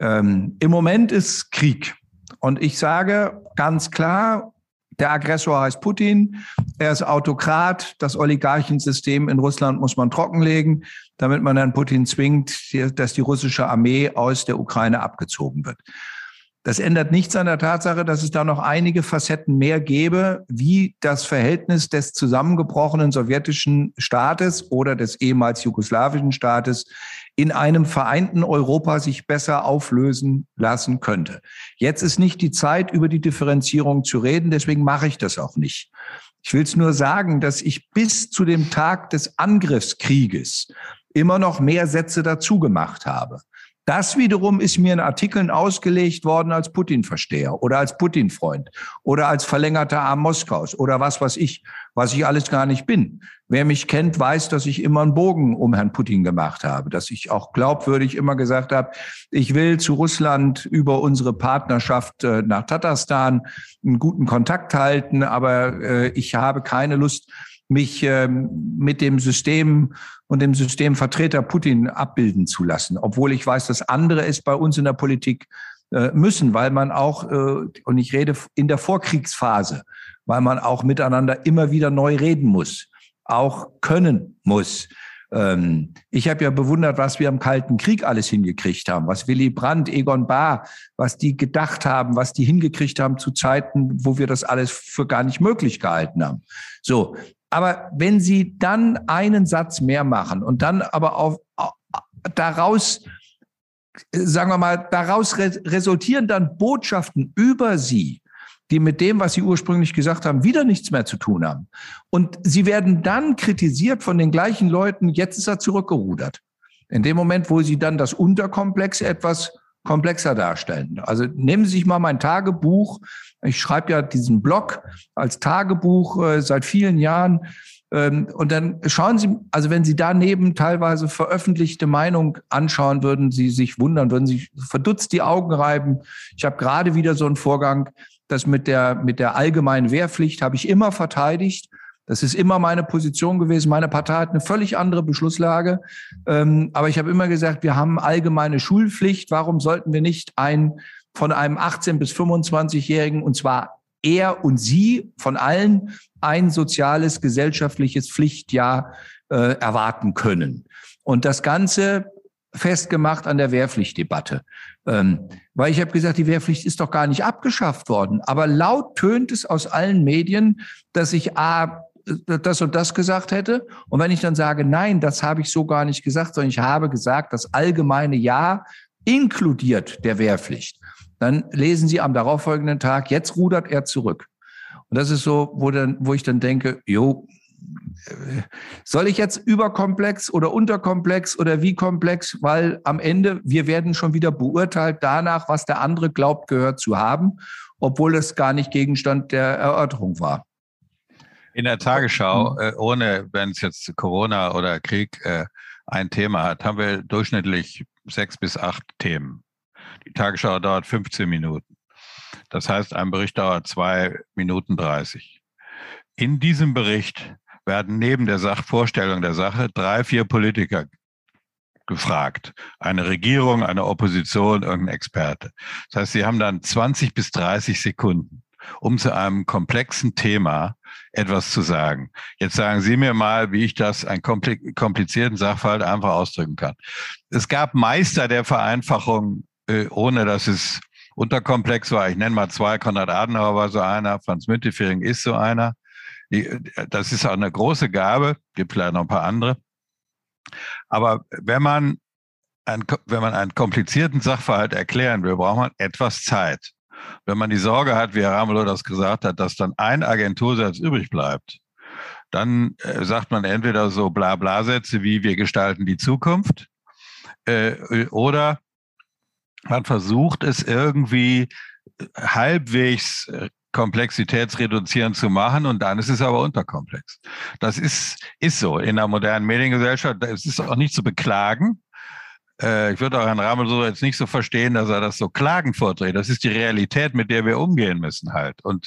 ähm, im Moment ist Krieg. Und ich sage ganz klar, der Aggressor heißt Putin. Er ist Autokrat. Das Oligarchensystem in Russland muss man trockenlegen, damit man Herrn Putin zwingt, dass die russische Armee aus der Ukraine abgezogen wird. Das ändert nichts an der Tatsache, dass es da noch einige Facetten mehr gäbe, wie das Verhältnis des zusammengebrochenen sowjetischen Staates oder des ehemals jugoslawischen Staates in einem vereinten Europa sich besser auflösen lassen könnte. Jetzt ist nicht die Zeit, über die Differenzierung zu reden, deswegen mache ich das auch nicht. Ich will es nur sagen, dass ich bis zu dem Tag des Angriffskrieges immer noch mehr Sätze dazu gemacht habe. Das wiederum ist mir in Artikeln ausgelegt worden als Putin-Versteher oder als Putin-Freund oder als verlängerter Arm Moskaus oder was weiß ich, was ich alles gar nicht bin. Wer mich kennt, weiß, dass ich immer einen Bogen um Herrn Putin gemacht habe, dass ich auch glaubwürdig immer gesagt habe, ich will zu Russland über unsere Partnerschaft äh, nach Tatarstan einen guten Kontakt halten, aber äh, ich habe keine Lust, mich ähm, mit dem System und dem Systemvertreter Putin abbilden zu lassen, obwohl ich weiß, dass andere es bei uns in der Politik äh, müssen, weil man auch, äh, und ich rede in der Vorkriegsphase, weil man auch miteinander immer wieder neu reden muss, auch können muss. Ähm, ich habe ja bewundert, was wir im Kalten Krieg alles hingekriegt haben, was Willy Brandt, Egon Bahr, was die gedacht haben, was die hingekriegt haben zu Zeiten, wo wir das alles für gar nicht möglich gehalten haben. So, aber wenn Sie dann einen Satz mehr machen und dann aber auch daraus, sagen wir mal, daraus resultieren dann Botschaften über Sie, die mit dem, was Sie ursprünglich gesagt haben, wieder nichts mehr zu tun haben. Und Sie werden dann kritisiert von den gleichen Leuten, jetzt ist er zurückgerudert. In dem Moment, wo Sie dann das Unterkomplex etwas komplexer darstellen. Also nehmen Sie sich mal mein Tagebuch. Ich schreibe ja diesen Blog als Tagebuch äh, seit vielen Jahren. Ähm, und dann schauen Sie, also wenn Sie daneben teilweise veröffentlichte Meinung anschauen, würden Sie sich wundern, würden Sie verdutzt die Augen reiben. Ich habe gerade wieder so einen Vorgang, das mit der, mit der allgemeinen Wehrpflicht habe ich immer verteidigt. Das ist immer meine Position gewesen. Meine Partei hat eine völlig andere Beschlusslage. Ähm, aber ich habe immer gesagt, wir haben allgemeine Schulpflicht. Warum sollten wir nicht ein von einem 18 bis 25-Jährigen, und zwar er und sie von allen, ein soziales, gesellschaftliches Pflichtjahr äh, erwarten können? Und das Ganze festgemacht an der Wehrpflichtdebatte. Ähm, weil ich habe gesagt, die Wehrpflicht ist doch gar nicht abgeschafft worden. Aber laut tönt es aus allen Medien, dass ich A, das und das gesagt hätte. Und wenn ich dann sage, nein, das habe ich so gar nicht gesagt, sondern ich habe gesagt, das allgemeine Ja inkludiert der Wehrpflicht, dann lesen Sie am darauffolgenden Tag, jetzt rudert er zurück. Und das ist so, wo, dann, wo ich dann denke, jo, soll ich jetzt überkomplex oder unterkomplex oder wie komplex? Weil am Ende, wir werden schon wieder beurteilt danach, was der andere glaubt, gehört zu haben, obwohl es gar nicht Gegenstand der Erörterung war. In der Tagesschau, äh, ohne wenn es jetzt Corona oder Krieg äh, ein Thema hat, haben wir durchschnittlich sechs bis acht Themen. Die Tagesschau dauert 15 Minuten. Das heißt, ein Bericht dauert zwei Minuten 30. In diesem Bericht werden neben der Sachvorstellung der Sache drei, vier Politiker gefragt. Eine Regierung, eine Opposition, irgendein Experte. Das heißt, sie haben dann 20 bis 30 Sekunden, um zu einem komplexen Thema etwas zu sagen. Jetzt sagen Sie mir mal, wie ich das, einen komplizierten Sachverhalt einfach ausdrücken kann. Es gab Meister der Vereinfachung, ohne dass es unterkomplex war. Ich nenne mal zwei, Konrad Adenauer war so einer, Franz Müntefering ist so einer. das ist auch eine große Gabe, gibt vielleicht noch ein paar andere. Aber wenn man, ein, wenn man einen komplizierten Sachverhalt erklären will, braucht man etwas Zeit. Wenn man die Sorge hat, wie Herr Ramelow das gesagt hat, dass dann ein Agentursatz übrig bleibt, dann äh, sagt man entweder so Blabla-Sätze wie wir gestalten die Zukunft äh, oder man versucht es irgendwie halbwegs äh, komplexitätsreduzierend zu machen und dann ist es aber unterkomplex. Das ist, ist so in der modernen Mediengesellschaft. Es ist auch nicht zu beklagen. Äh, ich würde auch Herrn Ramel so jetzt nicht so verstehen, dass er das so klagen vorträgt. Das ist die Realität, mit der wir umgehen müssen halt. Und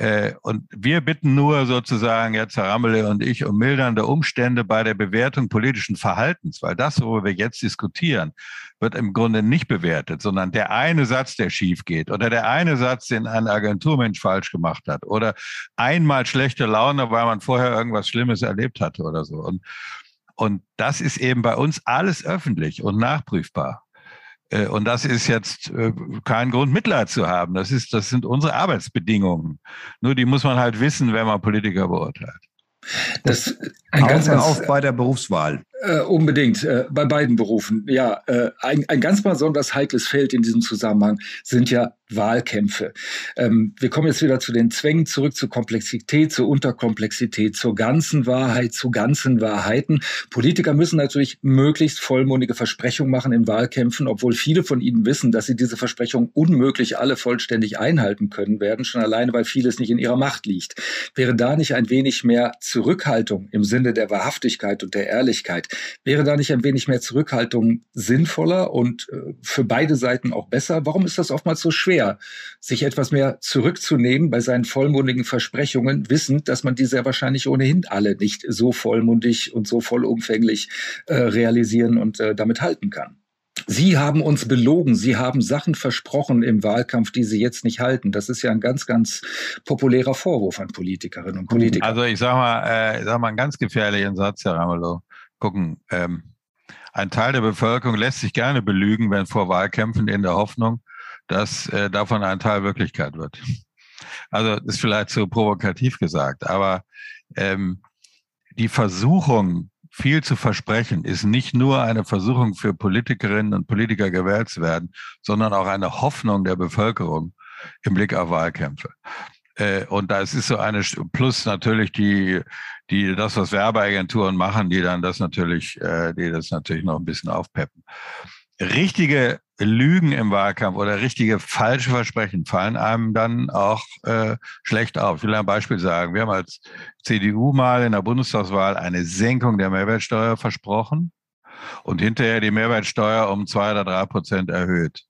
äh, und wir bitten nur sozusagen jetzt Herr Rammele und ich um mildernde Umstände bei der Bewertung politischen Verhaltens, weil das, worüber wir jetzt diskutieren, wird im Grunde nicht bewertet, sondern der eine Satz, der schief geht oder der eine Satz, den ein Agenturmensch falsch gemacht hat oder einmal schlechte Laune, weil man vorher irgendwas Schlimmes erlebt hatte oder so. Und, und das ist eben bei uns alles öffentlich und nachprüfbar. Äh, und das ist jetzt äh, kein Grund, Mitleid zu haben. Das, ist, das sind unsere Arbeitsbedingungen. Nur die muss man halt wissen, wenn man Politiker beurteilt. Das ein ganz, ganz auf bei der Berufswahl. Äh, unbedingt, äh, bei beiden Berufen. Ja, äh, ein, ein ganz besonders heikles Feld in diesem Zusammenhang sind ja Wahlkämpfe. Ähm, wir kommen jetzt wieder zu den Zwängen zurück, zur Komplexität, zur Unterkomplexität, zur ganzen Wahrheit, zu ganzen Wahrheiten. Politiker müssen natürlich möglichst vollmundige Versprechungen machen in Wahlkämpfen, obwohl viele von ihnen wissen, dass sie diese Versprechungen unmöglich alle vollständig einhalten können werden, schon alleine, weil vieles nicht in ihrer Macht liegt. Wäre da nicht ein wenig mehr Zurückhaltung im Sinne der Wahrhaftigkeit und der Ehrlichkeit Wäre da nicht ein wenig mehr Zurückhaltung sinnvoller und äh, für beide Seiten auch besser? Warum ist das oftmals so schwer, sich etwas mehr zurückzunehmen bei seinen vollmundigen Versprechungen, wissend, dass man diese ja wahrscheinlich ohnehin alle nicht so vollmundig und so vollumfänglich äh, realisieren und äh, damit halten kann? Sie haben uns belogen. Sie haben Sachen versprochen im Wahlkampf, die Sie jetzt nicht halten. Das ist ja ein ganz, ganz populärer Vorwurf an Politikerinnen und Politiker. Also ich sage mal, äh, ich sag mal einen ganz gefährlichen Satz, Herr Ramelow gucken, ähm, ein Teil der Bevölkerung lässt sich gerne belügen, wenn vor Wahlkämpfen in der Hoffnung, dass äh, davon ein Teil Wirklichkeit wird. Also ist vielleicht so provokativ gesagt, aber ähm, die Versuchung, viel zu versprechen, ist nicht nur eine Versuchung für Politikerinnen und Politiker gewählt zu werden, sondern auch eine Hoffnung der Bevölkerung im Blick auf Wahlkämpfe. Äh, und da ist so eine, plus natürlich die, die, das, was Werbeagenturen machen, die dann das natürlich, äh, die das natürlich noch ein bisschen aufpeppen. Richtige Lügen im Wahlkampf oder richtige falsche Versprechen fallen einem dann auch äh, schlecht auf. Ich will ein Beispiel sagen. Wir haben als CDU mal in der Bundestagswahl eine Senkung der Mehrwertsteuer versprochen und hinterher die Mehrwertsteuer um zwei oder drei Prozent erhöht.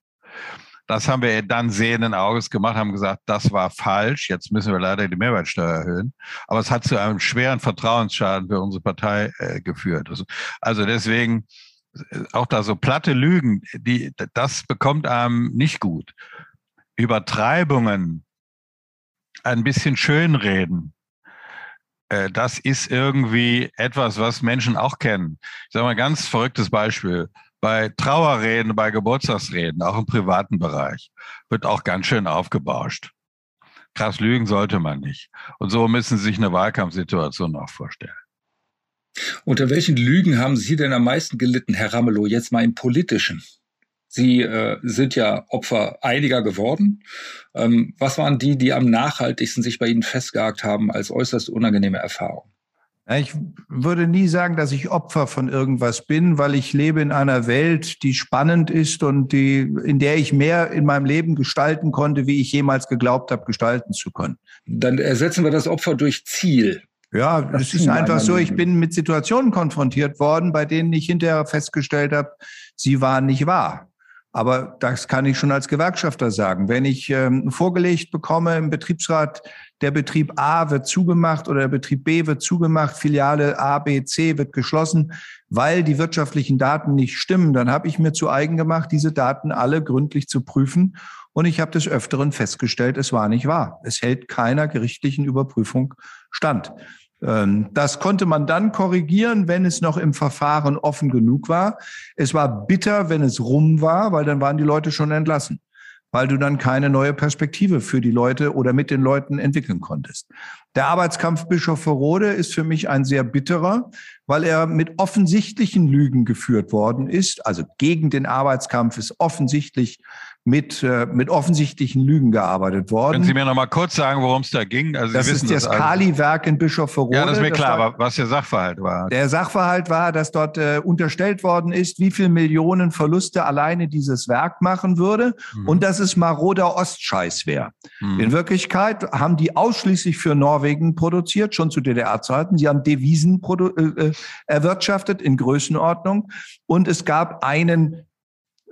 Das haben wir dann sehenden Auges gemacht, haben gesagt, das war falsch. Jetzt müssen wir leider die Mehrwertsteuer erhöhen. Aber es hat zu einem schweren Vertrauensschaden für unsere Partei äh, geführt. Also, also deswegen äh, auch da so platte Lügen, die, das bekommt einem nicht gut. Übertreibungen, ein bisschen schönreden, äh, das ist irgendwie etwas, was Menschen auch kennen. Ich sage mal ganz verrücktes Beispiel bei Trauerreden, bei Geburtstagsreden, auch im privaten Bereich, wird auch ganz schön aufgebauscht. Krass lügen sollte man nicht. Und so müssen Sie sich eine Wahlkampfsituation auch vorstellen. Unter welchen Lügen haben Sie denn am meisten gelitten, Herr Ramelow, jetzt mal im politischen? Sie äh, sind ja Opfer einiger geworden. Ähm, was waren die, die am nachhaltigsten sich bei Ihnen festgehakt haben als äußerst unangenehme Erfahrung? Ich würde nie sagen, dass ich Opfer von irgendwas bin, weil ich lebe in einer Welt, die spannend ist und die, in der ich mehr in meinem Leben gestalten konnte, wie ich jemals geglaubt habe, gestalten zu können. Dann ersetzen wir das Opfer durch Ziel. Ja, das, das ist einfach so. Ich bin mit Situationen konfrontiert worden, bei denen ich hinterher festgestellt habe, sie waren nicht wahr. Aber das kann ich schon als Gewerkschafter sagen. Wenn ich ähm, vorgelegt bekomme im Betriebsrat, der Betrieb A wird zugemacht oder der Betrieb B wird zugemacht, Filiale A, B, C wird geschlossen, weil die wirtschaftlichen Daten nicht stimmen, dann habe ich mir zu eigen gemacht, diese Daten alle gründlich zu prüfen. Und ich habe des Öfteren festgestellt, es war nicht wahr. Es hält keiner gerichtlichen Überprüfung stand. Ähm, das konnte man dann korrigieren, wenn es noch im Verfahren offen genug war. Es war bitter, wenn es rum war, weil dann waren die Leute schon entlassen, weil du dann keine neue Perspektive für die Leute oder mit den Leuten entwickeln konntest. Der Arbeitskampf Bischofferode ist für mich ein sehr bitterer, weil er mit offensichtlichen Lügen geführt worden ist. Also gegen den Arbeitskampf ist offensichtlich mit, äh, mit offensichtlichen Lügen gearbeitet worden. Können Sie mir noch mal kurz sagen, worum es da ging? Also das ist das, das Kali-Werk in Bischofferode. Ja, das ist mir klar, war, was der Sachverhalt war. Der Sachverhalt war, dass dort äh, unterstellt worden ist, wie viel Millionen Verluste alleine dieses Werk machen würde mhm. und dass es maroder Ostscheiß wäre. Mhm. In Wirklichkeit haben die ausschließlich für Norwegen produziert, schon zu DDR-Zeiten. Sie haben Devisen äh, äh, erwirtschaftet in Größenordnung und es gab einen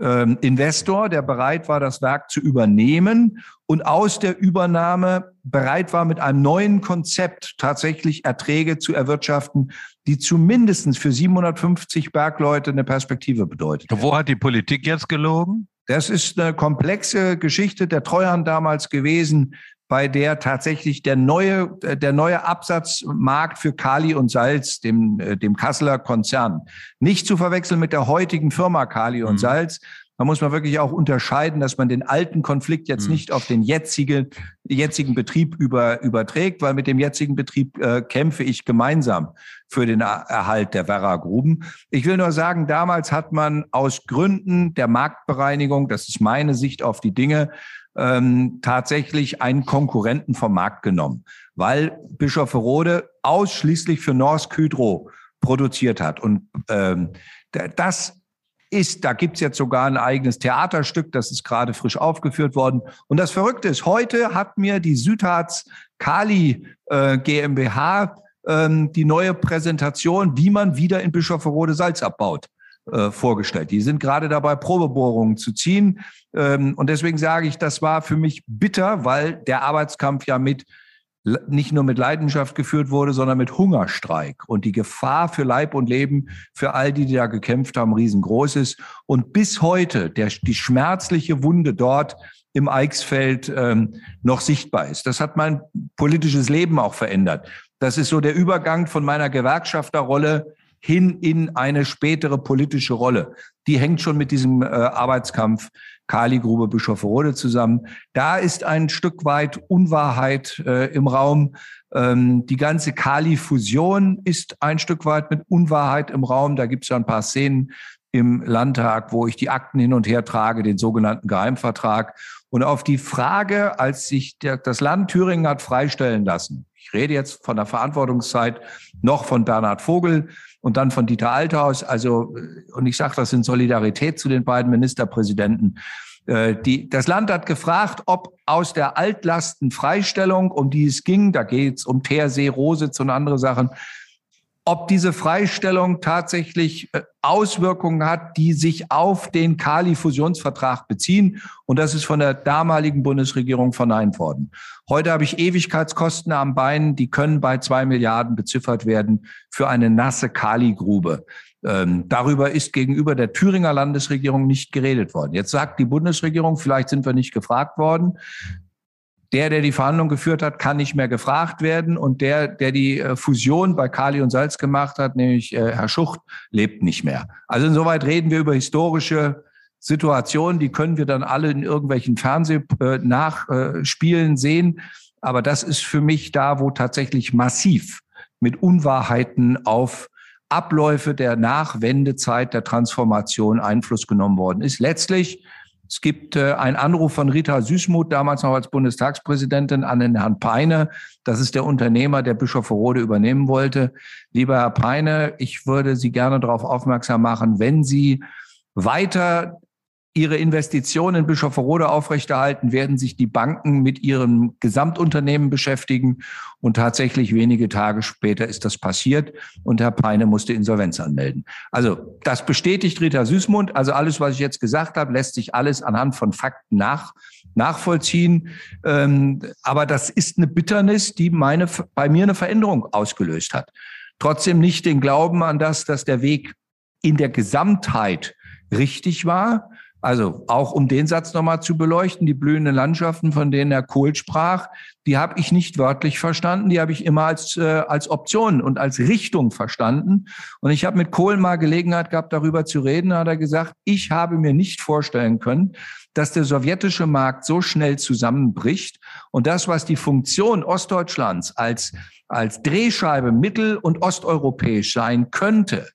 ähm, Investor, der bereit war, das Werk zu übernehmen und aus der Übernahme bereit war, mit einem neuen Konzept tatsächlich Erträge zu erwirtschaften, die zumindestens für 750 Bergleute eine Perspektive bedeutet. Wo hat die Politik jetzt gelogen? Das ist eine komplexe Geschichte der Treuhand damals gewesen bei der tatsächlich der neue, äh, der neue Absatzmarkt für Kali und Salz, dem, äh, dem Kasseler Konzern, nicht zu verwechseln mit der heutigen Firma Kali und mhm. Salz. Da muss man wirklich auch unterscheiden, dass man den alten Konflikt jetzt mhm. nicht auf den jetzigen, jetzigen Betrieb über, überträgt, weil mit dem jetzigen Betrieb äh, kämpfe ich gemeinsam für den Erhalt der Werra-Gruben. Ich will nur sagen, damals hat man aus Gründen der Marktbereinigung, das ist meine Sicht auf die Dinge, ähm, tatsächlich einen Konkurrenten vom Markt genommen, weil Bischofferode ausschließlich für Norsk Hydro produziert hat. Und ähm, das ist, da gibt's jetzt sogar ein eigenes Theaterstück, das ist gerade frisch aufgeführt worden. Und das Verrückte ist, heute hat mir die Südharz Kali äh, GmbH ähm, die neue Präsentation, wie man wieder in Bischofferode Salz abbaut äh, vorgestellt. Die sind gerade dabei, Probebohrungen zu ziehen. Ähm, und deswegen sage ich, das war für mich bitter, weil der Arbeitskampf ja mit nicht nur mit Leidenschaft geführt wurde, sondern mit Hungerstreik. Und die Gefahr für Leib und Leben für all die, die da gekämpft haben, riesengroß ist. Und bis heute der, die schmerzliche Wunde dort im Eichsfeld ähm, noch sichtbar ist. Das hat mein politisches Leben auch verändert. Das ist so der Übergang von meiner Gewerkschafterrolle hin in eine spätere politische Rolle. Die hängt schon mit diesem äh, Arbeitskampf Kali-Grube Bischofferode zusammen. Da ist ein Stück weit Unwahrheit äh, im Raum. Ähm, die ganze Kali-Fusion ist ein Stück weit mit Unwahrheit im Raum. Da gibt es ja ein paar Szenen im Landtag, wo ich die Akten hin und her trage, den sogenannten Geheimvertrag. Und auf die Frage, als sich der, das Land Thüringen hat freistellen lassen, ich rede jetzt von der Verantwortungszeit noch von Bernhard Vogel, und dann von Dieter Althaus. Also, äh, und ich sage das in Solidarität zu den beiden Ministerpräsidenten. Äh, die, das Land hat gefragt, ob aus der Altlastenfreistellung, um die es ging, da geht es um Teersee, Rositz und andere Sachen, ob diese Freistellung tatsächlich äh, Auswirkungen hat, die sich auf den Kali-Fusionsvertrag beziehen. Und das ist von der damaligen Bundesregierung verneint worden. Heute habe ich Ewigkeitskosten am Bein, die können bei zwei Milliarden beziffert werden für eine nasse Kali-Grube. Ähm, darüber ist gegenüber der Thüringer Landesregierung nicht geredet worden. Jetzt sagt die Bundesregierung, vielleicht sind wir nicht gefragt worden der, der die Verhandlung geführt hat, kann nicht mehr gefragt werden. Und der, der die äh, Fusion bei Kali und Salz gemacht hat, nämlich äh, Herr Schucht, lebt nicht mehr. Also insoweit reden wir über historische Situationen, die können wir dann alle in irgendwelchen Fernsehnachspielen sehen. Aber das ist für mich da, wo tatsächlich massiv mit Unwahrheiten auf Abläufe der Nachwendezeit der Transformation Einfluss genommen worden ist. Letztlich es gibt äh, einen Anruf von Rita Süßmuth, damals noch als Bundestagspräsidentin, an den Herrn Peine. Das ist der Unternehmer, der Bischof Rode übernehmen wollte. Lieber Herr Peine, ich würde Sie gerne darauf aufmerksam machen, wenn Sie weiter ihre Investitionen in Bischofferode aufrechterhalten, werden sich die Banken mit ihrem Gesamtunternehmen beschäftigen. Und tatsächlich wenige Tage später ist das passiert und Herr Peine musste Insolvenz anmelden. Also das bestätigt Rita Süßmund. Also alles, was ich jetzt gesagt habe, lässt sich alles anhand von Fakten nach, nachvollziehen. Ähm, aber das ist eine Bitternis, die meine, bei mir eine Veränderung ausgelöst hat. Trotzdem nicht den Glauben an das, dass der Weg in der Gesamtheit richtig war, Also auch um den Satz nochmal zu beleuchten, die blühenden Landschaften, von denen Herr Kohl sprach, die habe ich nicht wörtlich verstanden, die habe ich immer als, äh, als Option und als Richtung verstanden. Und ich habe mit Kohl mal Gelegenheit gehabt, darüber zu reden, hat er gesagt, ich habe mir nicht vorstellen können, dass der sowjetische Markt so schnell zusammenbricht und das, was die Funktion Ostdeutschlands als, als Drehscheibe mittel- und osteuropäisch sein könnte,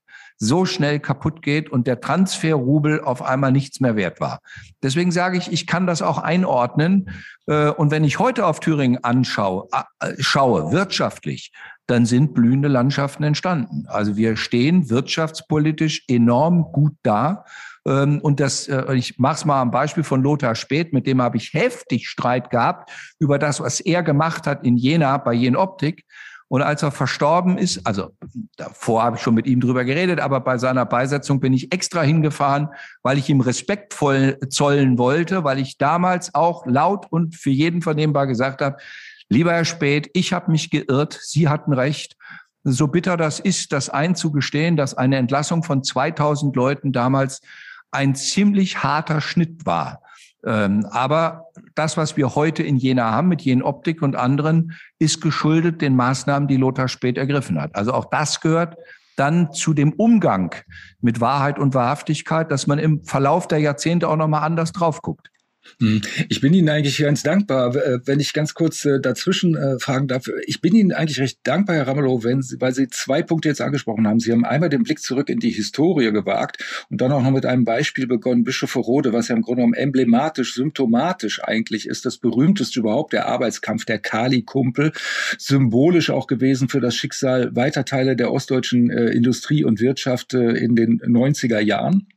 so schnell kaputt geht und der Transferrubel auf einmal nichts mehr wert war. Deswegen sage ich, ich kann das auch einordnen. Äh, und wenn ich heute auf Thüringen anschaue, äh, schaue, wirtschaftlich, dann sind blühende Landschaften entstanden. Also wir stehen wirtschaftspolitisch enorm gut da. Ähm, und das, äh, ich mache es mal am Beispiel von Lothar Späth, mit dem habe ich heftig Streit gehabt über das, was er gemacht hat in Jena bei Jen Optik. Und als er verstorben ist, also davor habe ich schon mit ihm drüber geredet, aber bei seiner Beisetzung bin ich extra hingefahren, weil ich ihm respektvoll zollen wollte, weil ich damals auch laut und für jeden vernehmbar gesagt habe, lieber Herr Spät, ich habe mich geirrt, Sie hatten recht. So bitter das ist, das einzugestehen, dass eine Entlassung von 2000 Leuten damals ein ziemlich harter Schnitt war. Ähm, aber das, was wir heute in Jena haben mit Jen Optik und anderen, ist geschuldet den Maßnahmen, die Lothar Spät ergriffen hat. Also auch das gehört dann zu dem Umgang mit Wahrheit und Wahrhaftigkeit, dass man im Verlauf der Jahrzehnte auch nochmal anders drauf guckt. Hm. Ich bin Ihnen eigentlich ganz dankbar, äh, wenn ich ganz kurz äh, dazwischen äh, fragen darf. Ich bin Ihnen eigentlich recht dankbar, Herr Ramelow, wenn Sie, weil Sie zwei Punkte jetzt angesprochen haben. Sie haben einmal den Blick zurück in die Historie gewagt und dann auch noch mit einem Beispiel begonnen, Bischof Rode, was ja im Grunde genommen emblematisch, symptomatisch eigentlich ist, das berühmteste überhaupt, der Arbeitskampf der Kali-Kumpel, symbolisch auch gewesen für das Schicksal weiter Teile der ostdeutschen Industrie und Wirtschaft in den 90er Jahren.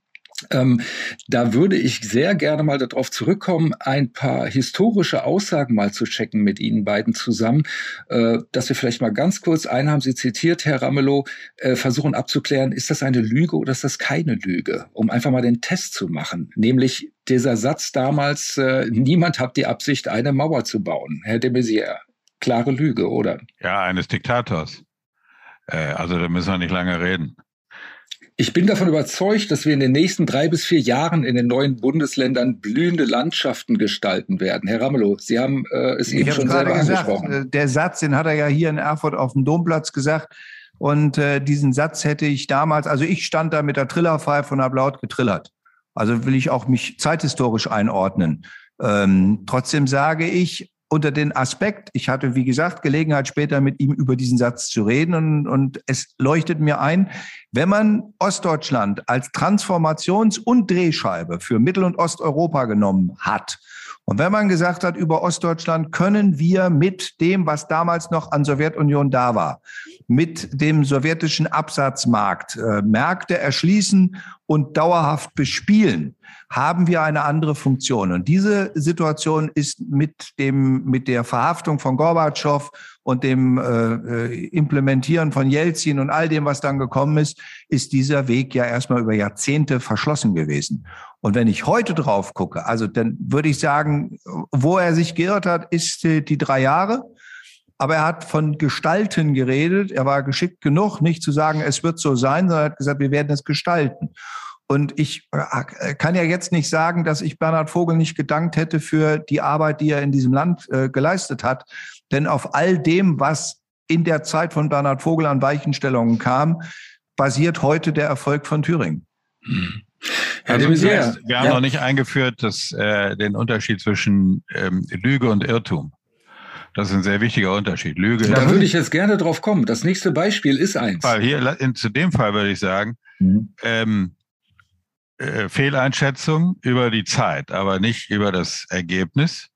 Ähm, da würde ich sehr gerne mal darauf zurückkommen, ein paar historische Aussagen mal zu checken mit Ihnen beiden zusammen, äh, dass wir vielleicht mal ganz kurz, einen haben Sie zitiert, Herr Ramelow, äh, versuchen abzuklären, ist das eine Lüge oder ist das keine Lüge, um einfach mal den Test zu machen, nämlich dieser Satz damals, äh, niemand hat die Absicht, eine Mauer zu bauen. Herr de Maizière, klare Lüge, oder? Ja, eines Diktators. Äh, also da müssen wir nicht lange reden. Ich bin davon überzeugt, dass wir in den nächsten drei bis vier Jahren in den neuen Bundesländern blühende Landschaften gestalten werden. Herr Ramelow, Sie haben äh, es ich eben schon selber gesagt, angesprochen. Äh, der Satz, den hat er ja hier in Erfurt auf dem Domplatz gesagt. Und äh, diesen Satz hätte ich damals, also ich stand da mit der Trillerpfeife und habe laut getrillert. Also will ich auch mich zeithistorisch einordnen. Ähm, trotzdem sage ich, unter den Aspekt, ich hatte, wie gesagt, Gelegenheit später mit ihm über diesen Satz zu reden und, und es leuchtet mir ein, wenn man Ostdeutschland als Transformations- und Drehscheibe für Mittel- und Osteuropa genommen hat und wenn man gesagt hat, über Ostdeutschland können wir mit dem, was damals noch an Sowjetunion da war, mit dem sowjetischen Absatzmarkt äh, Märkte erschließen und dauerhaft bespielen, haben wir eine andere Funktion. Und diese Situation ist mit dem, mit der Verhaftung von Gorbatschow und dem äh, äh, Implementieren von Jelzin und all dem, was dann gekommen ist, ist dieser Weg ja erstmal über Jahrzehnte verschlossen gewesen. Und wenn ich heute drauf gucke, also dann würde ich sagen, wo er sich geirrt hat, ist die drei Jahre. Aber er hat von Gestalten geredet. Er war geschickt genug, nicht zu sagen, es wird so sein, sondern er hat gesagt, wir werden es gestalten. Und ich äh, kann ja jetzt nicht sagen, dass ich Bernhard Vogel nicht gedankt hätte für die Arbeit, die er in diesem Land äh, geleistet hat. Denn auf all dem, was in der Zeit von Bernhard Vogel an Weichenstellungen kam, basiert heute der Erfolg von Thüringen. Hm. Also, wir haben ja. noch nicht eingeführt, dass, äh, den Unterschied zwischen ähm, Lüge und Irrtum. Das ist ein sehr wichtiger Unterschied. Lüge. Da würde ich jetzt gerne drauf kommen. Das nächste Beispiel ist eins. Hier in, zu dem Fall würde ich sagen, mhm. ähm, äh, Fehleinschätzung über die Zeit, aber nicht über das Ergebnis.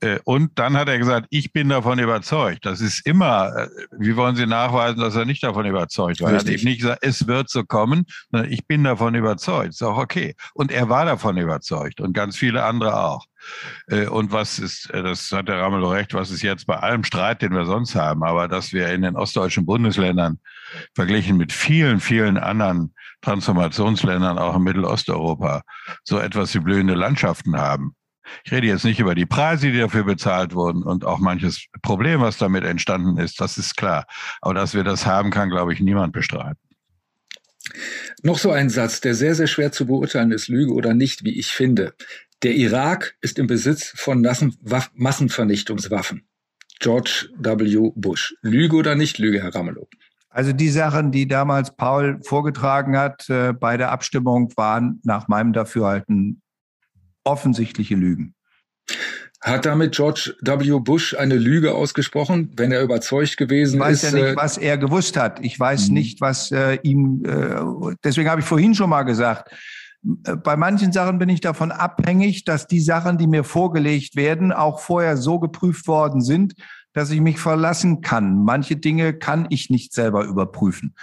Äh, und dann hat er gesagt, ich bin davon überzeugt. Das ist immer, äh, wie wollen Sie nachweisen, dass er nicht davon überzeugt war? Er hat eben nicht gesagt, es wird so kommen, sondern ich bin davon überzeugt. Ist auch okay. Und er war davon überzeugt und ganz viele andere auch. Und was ist, das hat der Ramelow recht, was ist jetzt bei allem Streit, den wir sonst haben, aber dass wir in den ostdeutschen Bundesländern verglichen mit vielen, vielen anderen Transformationsländern, auch in Mittelosteuropa, so etwas wie blühende Landschaften haben ich rede jetzt nicht über die Preise, die dafür bezahlt wurden und auch manches Problem, was damit entstanden ist. Das ist klar. Aber dass wir das haben, kann, glaube ich, niemand bestreiten. Noch so ein Satz, der sehr, sehr schwer zu beurteilen ist, Lüge oder nicht, wie ich finde. Der Irak ist im Besitz von Massenvernichtungswaffen. George W. Bush. Lüge oder nicht Lüge, Herr Ramelow? Also die Sachen, die damals Paul vorgetragen hat äh, bei der Abstimmung, waren nach meinem Dafürhalten offensichtliche Lügen. Hat damit George W. Bush eine Lüge ausgesprochen, wenn er überzeugt gewesen ist? Ich weiß ja nicht, äh, was er gewusst hat. Ich weiß mhm. nicht, was äh, ihm, äh, deswegen habe ich vorhin schon mal gesagt, äh, bei manchen Sachen bin ich davon abhängig, dass die Sachen, die mir vorgelegt werden, auch vorher so geprüft worden sind, dass ich mich verlassen kann. Manche Dinge kann ich nicht selber überprüfen.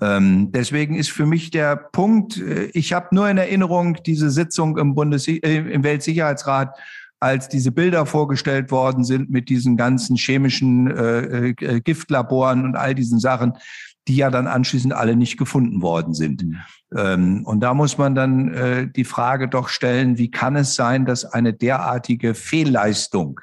Ähm, deswegen ist für mich der Punkt, äh, ich habe nur in Erinnerung diese Sitzung im, Bundes äh, im Weltsicherheitsrat, als diese Bilder vorgestellt worden sind mit diesen ganzen chemischen äh, äh, Giftlaboren und all diesen Sachen, die ja dann anschließend alle nicht gefunden worden sind. Mhm. Ähm, und da muss man dann äh, die Frage doch stellen, wie kann es sein, dass eine derartige Fehlleistung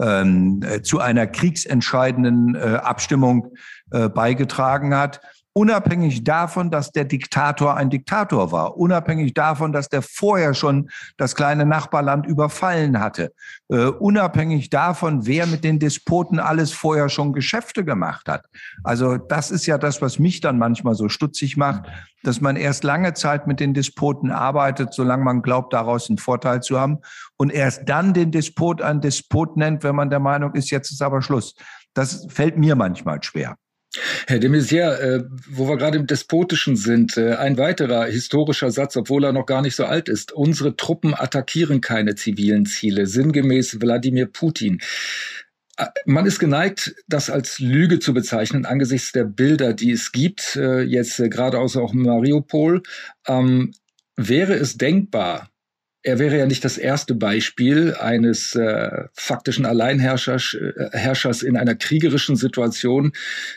ähm, äh, zu einer kriegsentscheidenden äh, Abstimmung äh, beigetragen hat? Unabhängig davon, dass der Diktator ein Diktator war, unabhängig davon, dass der vorher schon das kleine Nachbarland überfallen hatte, uh, unabhängig davon, wer mit den Despoten alles vorher schon Geschäfte gemacht hat. Also das ist ja das, was mich dann manchmal so stutzig macht, dass man erst lange Zeit mit den Despoten arbeitet, solange man glaubt, daraus einen Vorteil zu haben, und erst dann den Despot ein Despot nennt, wenn man der Meinung ist, jetzt ist aber Schluss. Das fällt mir manchmal schwer. Herr de Maizière, äh, wo wir gerade im Despotischen sind, äh, ein weiterer historischer Satz, obwohl er noch gar nicht so alt ist. Unsere Truppen attackieren keine zivilen Ziele, sinngemäß Wladimir Putin. Äh, man ist geneigt, das als Lüge zu bezeichnen angesichts der Bilder, die es gibt, jetzt äh, geradeaus auch Mariupol. Ähm, wäre es denkbar, er wäre ja nicht das erste Beispiel eines äh, faktischen Alleinherrschers äh, Herrschers in einer kriegerischen Situation,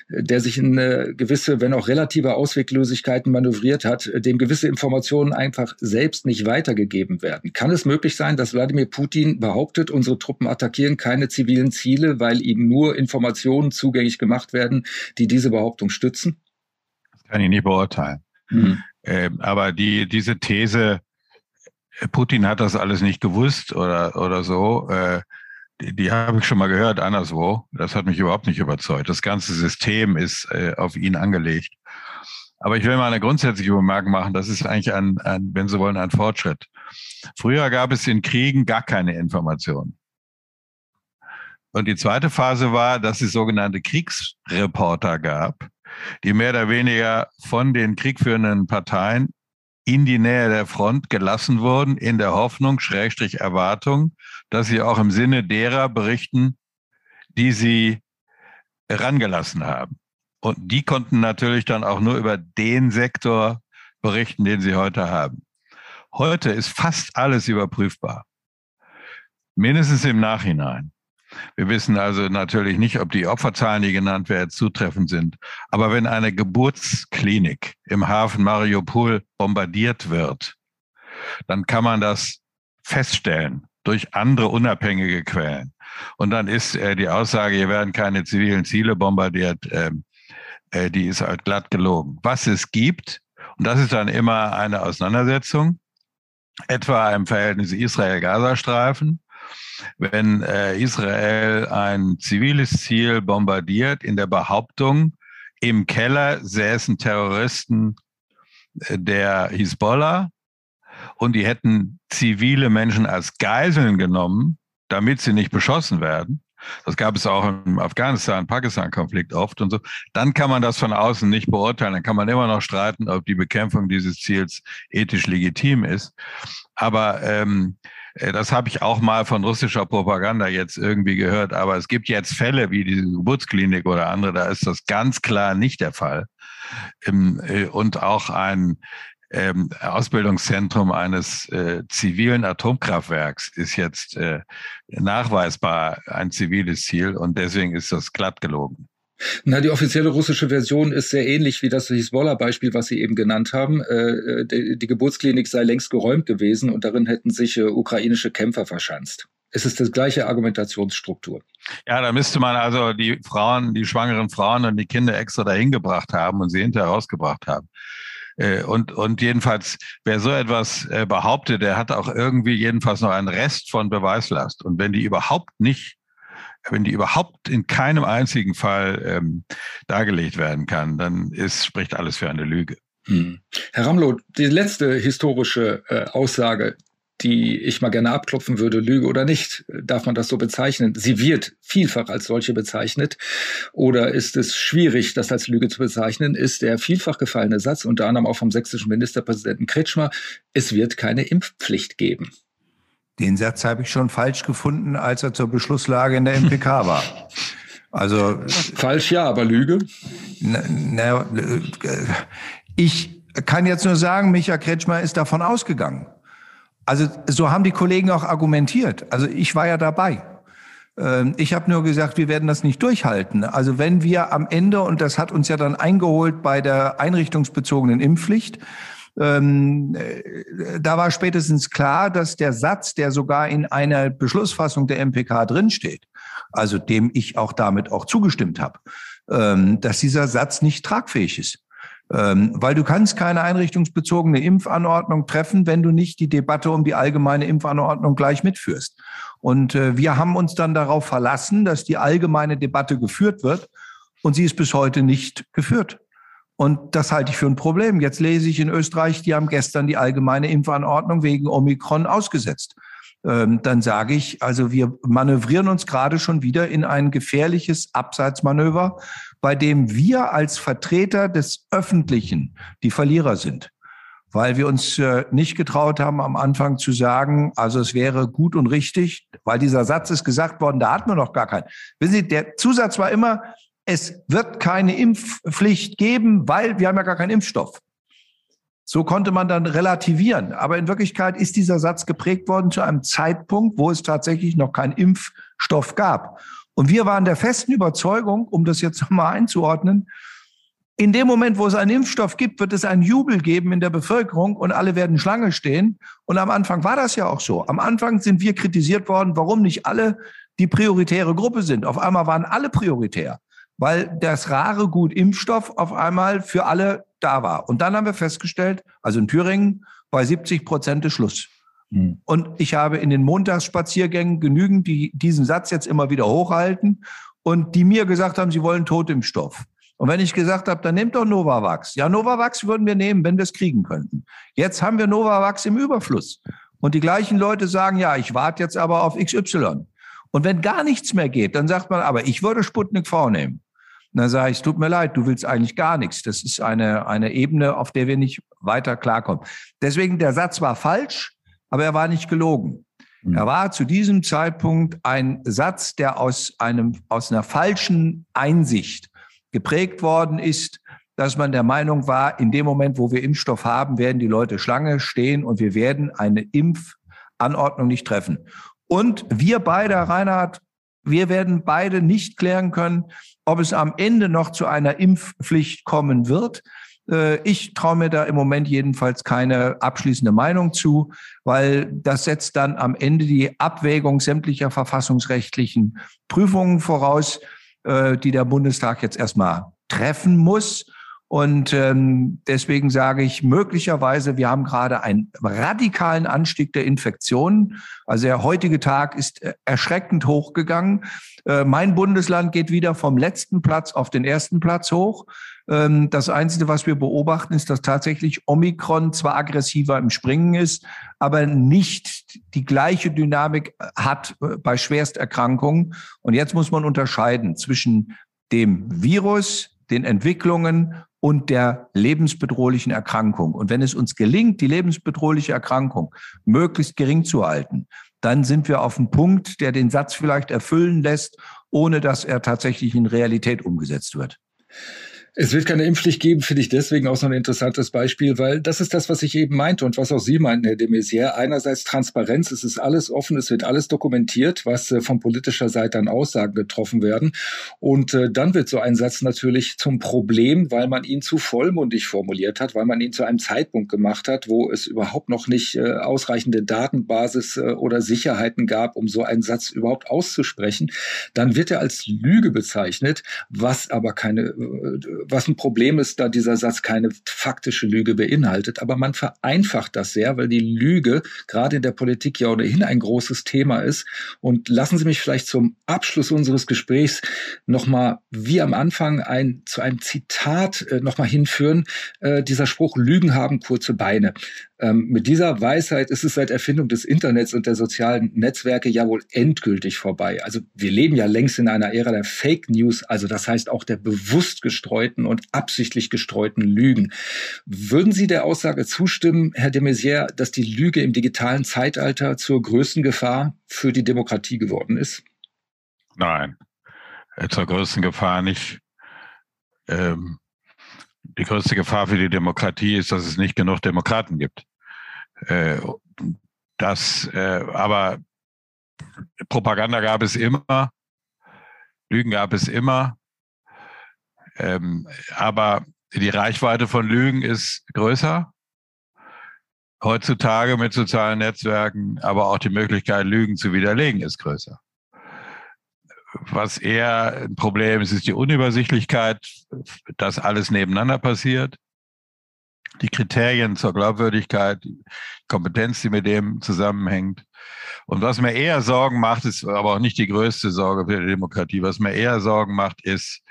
äh, der sich in äh, gewisse, wenn auch relative Ausweglosigkeiten manövriert hat, dem gewisse Informationen einfach selbst nicht weitergegeben werden. Kann es möglich sein, dass Wladimir Putin behauptet, unsere Truppen attackieren keine zivilen Ziele, weil ihm nur Informationen zugänglich gemacht werden, die diese Behauptung stützen? Das kann ich nicht beurteilen. Mhm. Ähm, aber die, diese These, Putin hat das alles nicht gewusst oder, oder so. Äh, die, die habe ich schon mal gehört anderswo. Das hat mich überhaupt nicht überzeugt. Das ganze System ist äh, auf ihn angelegt. Aber ich will mal eine grundsätzliche Bemerkung machen. Das ist eigentlich ein, ein, wenn Sie wollen, ein Fortschritt. Früher gab es in Kriegen gar keine Informationen. Und die zweite Phase war, dass es sogenannte Kriegsreporter gab, die mehr oder weniger von den kriegführenden Parteien in die Nähe der Front gelassen wurden, in der Hoffnung, Schrägstrich Erwartung, dass sie auch im Sinne derer berichten, die sie herangelassen haben. Und die konnten natürlich dann auch nur über den Sektor berichten, den sie heute haben. Heute ist fast alles überprüfbar. Mindestens im Nachhinein. Wir wissen also natürlich nicht, ob die Opferzahlen, die genannt werden, zutreffend sind. Aber wenn eine Geburtsklinik im Hafen Mariupol bombardiert wird, dann kann man das feststellen durch andere unabhängige Quellen. Und dann ist äh, die Aussage, hier werden keine zivilen Ziele bombardiert, äh, äh, die ist halt glatt gelogen. Was es gibt, und das ist dann immer eine Auseinandersetzung, etwa im Verhältnis Israel-Gazastreifen, wenn äh, Israel ein ziviles Ziel bombardiert in der Behauptung, im Keller säßen Terroristen äh, der Hisbollah und die hätten zivile Menschen als Geiseln genommen, damit sie nicht beschossen werden. Das gab es auch im Afghanistan-Pakistan-Konflikt oft und so. Dann kann man das von außen nicht beurteilen. Dann kann man immer noch streiten, ob die Bekämpfung dieses Ziels ethisch legitim ist. Aber ähm, äh, das habe ich auch mal von russischer Propaganda jetzt irgendwie gehört. Aber es gibt jetzt Fälle wie diese Geburtsklinik oder andere, da ist das ganz klar nicht der Fall. Ähm, äh, und auch ein ähm, Ausbildungszentrum eines äh, zivilen Atomkraftwerks ist jetzt äh, nachweisbar ein ziviles Ziel und deswegen ist das glatt gelogen. Na, die offizielle russische Version ist sehr ähnlich wie das Hisbollah-Beispiel, was Sie eben genannt haben. Äh, die, die, Geburtsklinik sei längst geräumt gewesen und darin hätten sich äh, ukrainische Kämpfer verschanzt. Es ist die gleiche Argumentationsstruktur. Ja, da müsste man also die Frauen, die schwangeren Frauen und die Kinder extra dahin gebracht haben und sie hinterher rausgebracht haben. Äh, und, und jedenfalls, wer so etwas äh, behauptet, der hat auch irgendwie jedenfalls noch einen Rest von Beweislast. Und wenn die überhaupt nicht, wenn die überhaupt in keinem einzigen Fall ähm, dargelegt werden kann, dann ist, spricht alles für eine Lüge. Hm. Herr Ramlow, die letzte historische äh, Aussage, die ich mal gerne abklopfen würde, Lüge oder nicht, darf man das so bezeichnen? Sie wird vielfach als solche bezeichnet. Oder ist es schwierig, das als Lüge zu bezeichnen? Ist der vielfach gefallene Satz, unter anderem auch vom sächsischen Ministerpräsidenten Kretschmer, es wird keine Impfpflicht geben. Den Satz habe ich schon falsch gefunden, als er zur Beschlusslage in der MPK war. Also falsch ja, aber Lüge. Na, na, ich kann jetzt nur sagen, Michael Kretschmer ist davon ausgegangen. Also so haben die Kollegen auch argumentiert. Also ich war ja dabei. Ähm, ich habe nur gesagt, wir werden das nicht durchhalten. Also wenn wir am Ende, und das hat uns ja dann eingeholt bei der einrichtungsbezogenen Impfpflicht, ähm, äh, da war spätestens klar, dass der Satz, der sogar in einer Beschlussfassung der MPK drinsteht, also dem ich auch damit auch zugestimmt habe, ähm, dass dieser Satz nicht tragfähig ist. Ähm, weil du kannst keine einrichtungsbezogene Impfanordnung treffen, wenn du nicht die Debatte um die allgemeine Impfanordnung gleich mitführst. Und äh, wir haben uns dann darauf verlassen, dass die allgemeine Debatte geführt wird. Und sie ist bis heute nicht geführt. Und das halte ich für ein Problem. Jetzt lese ich in Österreich, die haben gestern die allgemeine Impfanordnung wegen Omikron ausgesetzt. Ähm, dann sage ich, also wir manövrieren uns gerade schon wieder in ein gefährliches Abseitsmanöver, bei dem wir als Vertreter des Öffentlichen die Verlierer sind. Weil wir uns äh, nicht getraut haben, am Anfang zu sagen, also es wäre gut und richtig, weil dieser Satz ist gesagt worden, da hatten wir noch gar keinen. Wissen Sie, der Zusatz war immer, es wird keine Impfpflicht geben, weil wir haben ja gar keinen Impfstoff. So konnte man dann relativieren. Aber in Wirklichkeit ist dieser Satz geprägt worden zu einem Zeitpunkt, wo es tatsächlich noch keinen Impfstoff gab. Und wir waren der festen Überzeugung, um das jetzt nochmal einzuordnen, in dem Moment, wo es einen Impfstoff gibt, wird es einen Jubel geben in der Bevölkerung und alle werden Schlange stehen. Und am Anfang war das ja auch so. Am Anfang sind wir kritisiert worden, warum nicht alle die prioritäre Gruppe sind. Auf einmal waren alle prioritär, weil das rare Gut Impfstoff auf einmal für alle da war. Und dann haben wir festgestellt, also in Thüringen bei 70 Prozent ist Schluss. Mhm. Und ich habe in den Montagsspaziergängen genügend, die diesen Satz jetzt immer wieder hochhalten und die mir gesagt haben, sie wollen Totimpfstoff. Und wenn ich gesagt habe, dann nehmt doch Novavax. Ja, Novavax würden wir nehmen, wenn wir es kriegen könnten. Jetzt haben wir Novavax im Überfluss. Und die gleichen Leute sagen, ja, ich warte jetzt aber auf XY. Und wenn gar nichts mehr geht, dann sagt man, aber ich würde Sputnik V nehmen. Und dann sage ich, es tut mir leid, du willst eigentlich gar nichts. Das ist eine, eine Ebene, auf der wir nicht weiter klarkommen. Deswegen, der Satz war falsch, aber er war nicht gelogen. Mhm. Er war zu diesem Zeitpunkt ein Satz, der aus einem, aus einer falschen Einsicht geprägt worden ist, dass man der Meinung war, in dem Moment, wo wir Impfstoff haben, werden die Leute Schlange stehen und wir werden eine Impfanordnung nicht treffen. Und wir beide, Reinhard, wir werden beide nicht klären können, ob es am Ende noch zu einer Impfpflicht kommen wird. Äh, ich traue mir da im Moment jedenfalls keine abschließende Meinung zu, weil das setzt dann am Ende die Abwägung sämtlicher verfassungsrechtlichen Prüfungen voraus, äh, die der Bundestag jetzt erstmal treffen muss. Und ähm, deswegen sage ich möglicherweise, wir haben gerade einen radikalen Anstieg der Infektionen. Also der heutige Tag ist äh, erschreckend hochgegangen. Äh, mein Bundesland geht wieder vom letzten Platz auf den ersten Platz hoch. Ähm, das Einzige, was wir beobachten, ist, dass tatsächlich Omikron zwar aggressiver im Springen ist, aber nicht die gleiche Dynamik hat äh, bei Schwersterkrankungen. Und jetzt muss man unterscheiden zwischen dem Virus, den Entwicklungen und der lebensbedrohlichen Erkrankung. Und wenn es uns gelingt, die lebensbedrohliche Erkrankung möglichst gering zu halten, dann sind wir auf einem Punkt, der den Satz vielleicht erfüllen lässt, ohne dass er tatsächlich in Realität umgesetzt wird. Es wird keine Impfpflicht geben, finde ich deswegen auch so ein interessantes Beispiel, weil das ist das, was ich eben meinte und was auch Sie meinten, Herr de Maizière. Einerseits Transparenz, es ist alles offen, es wird alles dokumentiert, was äh, von politischer Seite an Aussagen getroffen werden. Und äh, dann wird so ein Satz natürlich zum Problem, weil man ihn zu vollmundig formuliert hat, weil man ihn zu einem Zeitpunkt gemacht hat, wo es überhaupt noch nicht äh, ausreichende Datenbasis äh, oder Sicherheiten gab, um so einen Satz überhaupt auszusprechen. Dann wird er als Lüge bezeichnet, was aber keine äh, was ein Problem ist, da dieser Satz keine faktische Lüge beinhaltet. Aber man vereinfacht das sehr, weil die Lüge gerade in der Politik ja ohnehin ein großes Thema ist. Und lassen Sie mich vielleicht zum Abschluss unseres Gesprächs nochmal wie am Anfang ein, zu einem Zitat äh, nochmal hinführen. Äh, dieser Spruch, Lügen haben kurze Beine. Ähm, mit dieser Weisheit ist es seit Erfindung des Internets und der sozialen Netzwerke ja wohl endgültig vorbei. Also wir leben ja längst in einer Ära der Fake News, also das heißt auch der bewusst gestreuten und absichtlich gestreuten Lügen. Würden Sie der Aussage zustimmen, Herr de Maizière, dass die Lüge im digitalen Zeitalter zur größten Gefahr für die Demokratie geworden ist? Nein, äh, zur größten Gefahr nicht. Ähm, die größte Gefahr für die Demokratie ist, dass es nicht genug Demokraten gibt. Äh, das, äh, aber Propaganda gab es immer, Lügen gab es immer, ähm, aber die Reichweite von Lügen ist größer. Heutzutage mit sozialen Netzwerken, aber auch die Möglichkeit, Lügen zu widerlegen, ist größer. Was eher ein Problem ist, ist die Unübersichtlichkeit, dass alles nebeneinander passiert die Kriterien zur Glaubwürdigkeit, die Kompetenz, die mit dem zusammenhängt. Und was mir eher Sorgen macht, ist aber auch nicht die größte Sorge für die Demokratie. Was mir eher Sorgen macht, ist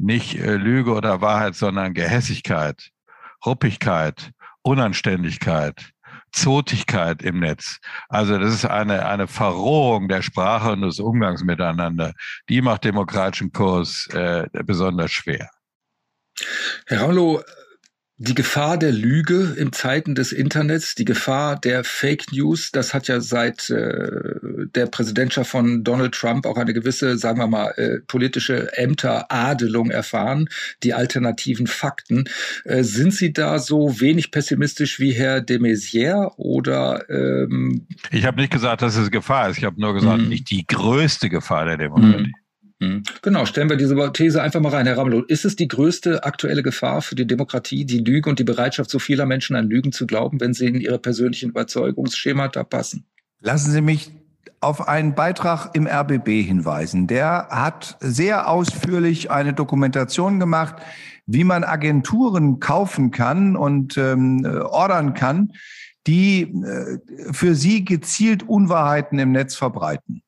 nicht äh, Lüge oder Wahrheit, sondern Gehässigkeit, Ruppigkeit, Unanständigkeit, Zotigkeit im Netz. Also das ist eine, eine Verrohung der Sprache und des Umgangs miteinander. Die macht demokratischen Kurs äh, besonders schwer. Herr Raulo, die Gefahr der Lüge in Zeiten des Internets, die Gefahr der Fake News, das hat ja seit äh, der Präsidentschaft von Donald Trump auch eine gewisse, sagen wir mal, äh, politische Ämteradelung erfahren, die alternativen Fakten. Äh, sind Sie da so wenig pessimistisch wie Herr de Maizière oder? Ähm ich habe nicht gesagt, dass es Gefahr ist. Ich habe nur gesagt, mhm. nicht die größte Gefahr der Demokratie. Mhm. Hm. Genau, stellen wir diese These einfach mal rein, Herr Ramelow. Ist es die größte aktuelle Gefahr für die Demokratie, die Lüge und die Bereitschaft so vieler Menschen an Lügen zu glauben, wenn sie in ihre persönlichen Überzeugungsschemata passen? Lassen Sie mich auf einen Beitrag im RBB hinweisen. Der hat sehr ausführlich eine Dokumentation gemacht, wie man Agenturen kaufen kann und ähm, ordern kann, die äh, für sie gezielt Unwahrheiten im Netz verbreiten.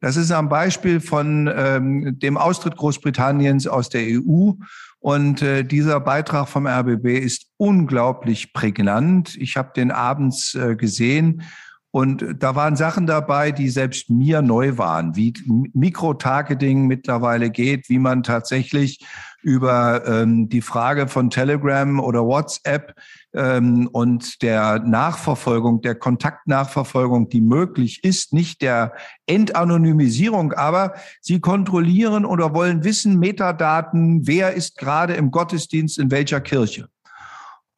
Das ist am Beispiel von ähm, dem Austritt Großbritanniens aus der EU. Und äh, dieser Beitrag vom RBB ist unglaublich prägnant. Ich habe den abends äh, gesehen. Und da waren Sachen dabei, die selbst mir neu waren, wie Mikrotargeting mittlerweile geht, wie man tatsächlich über ähm, die Frage von Telegram oder WhatsApp ähm, und der Nachverfolgung, der Kontaktnachverfolgung, die möglich ist, nicht der Entanonymisierung, aber sie kontrollieren oder wollen wissen, Metadaten, wer ist gerade im Gottesdienst in welcher Kirche,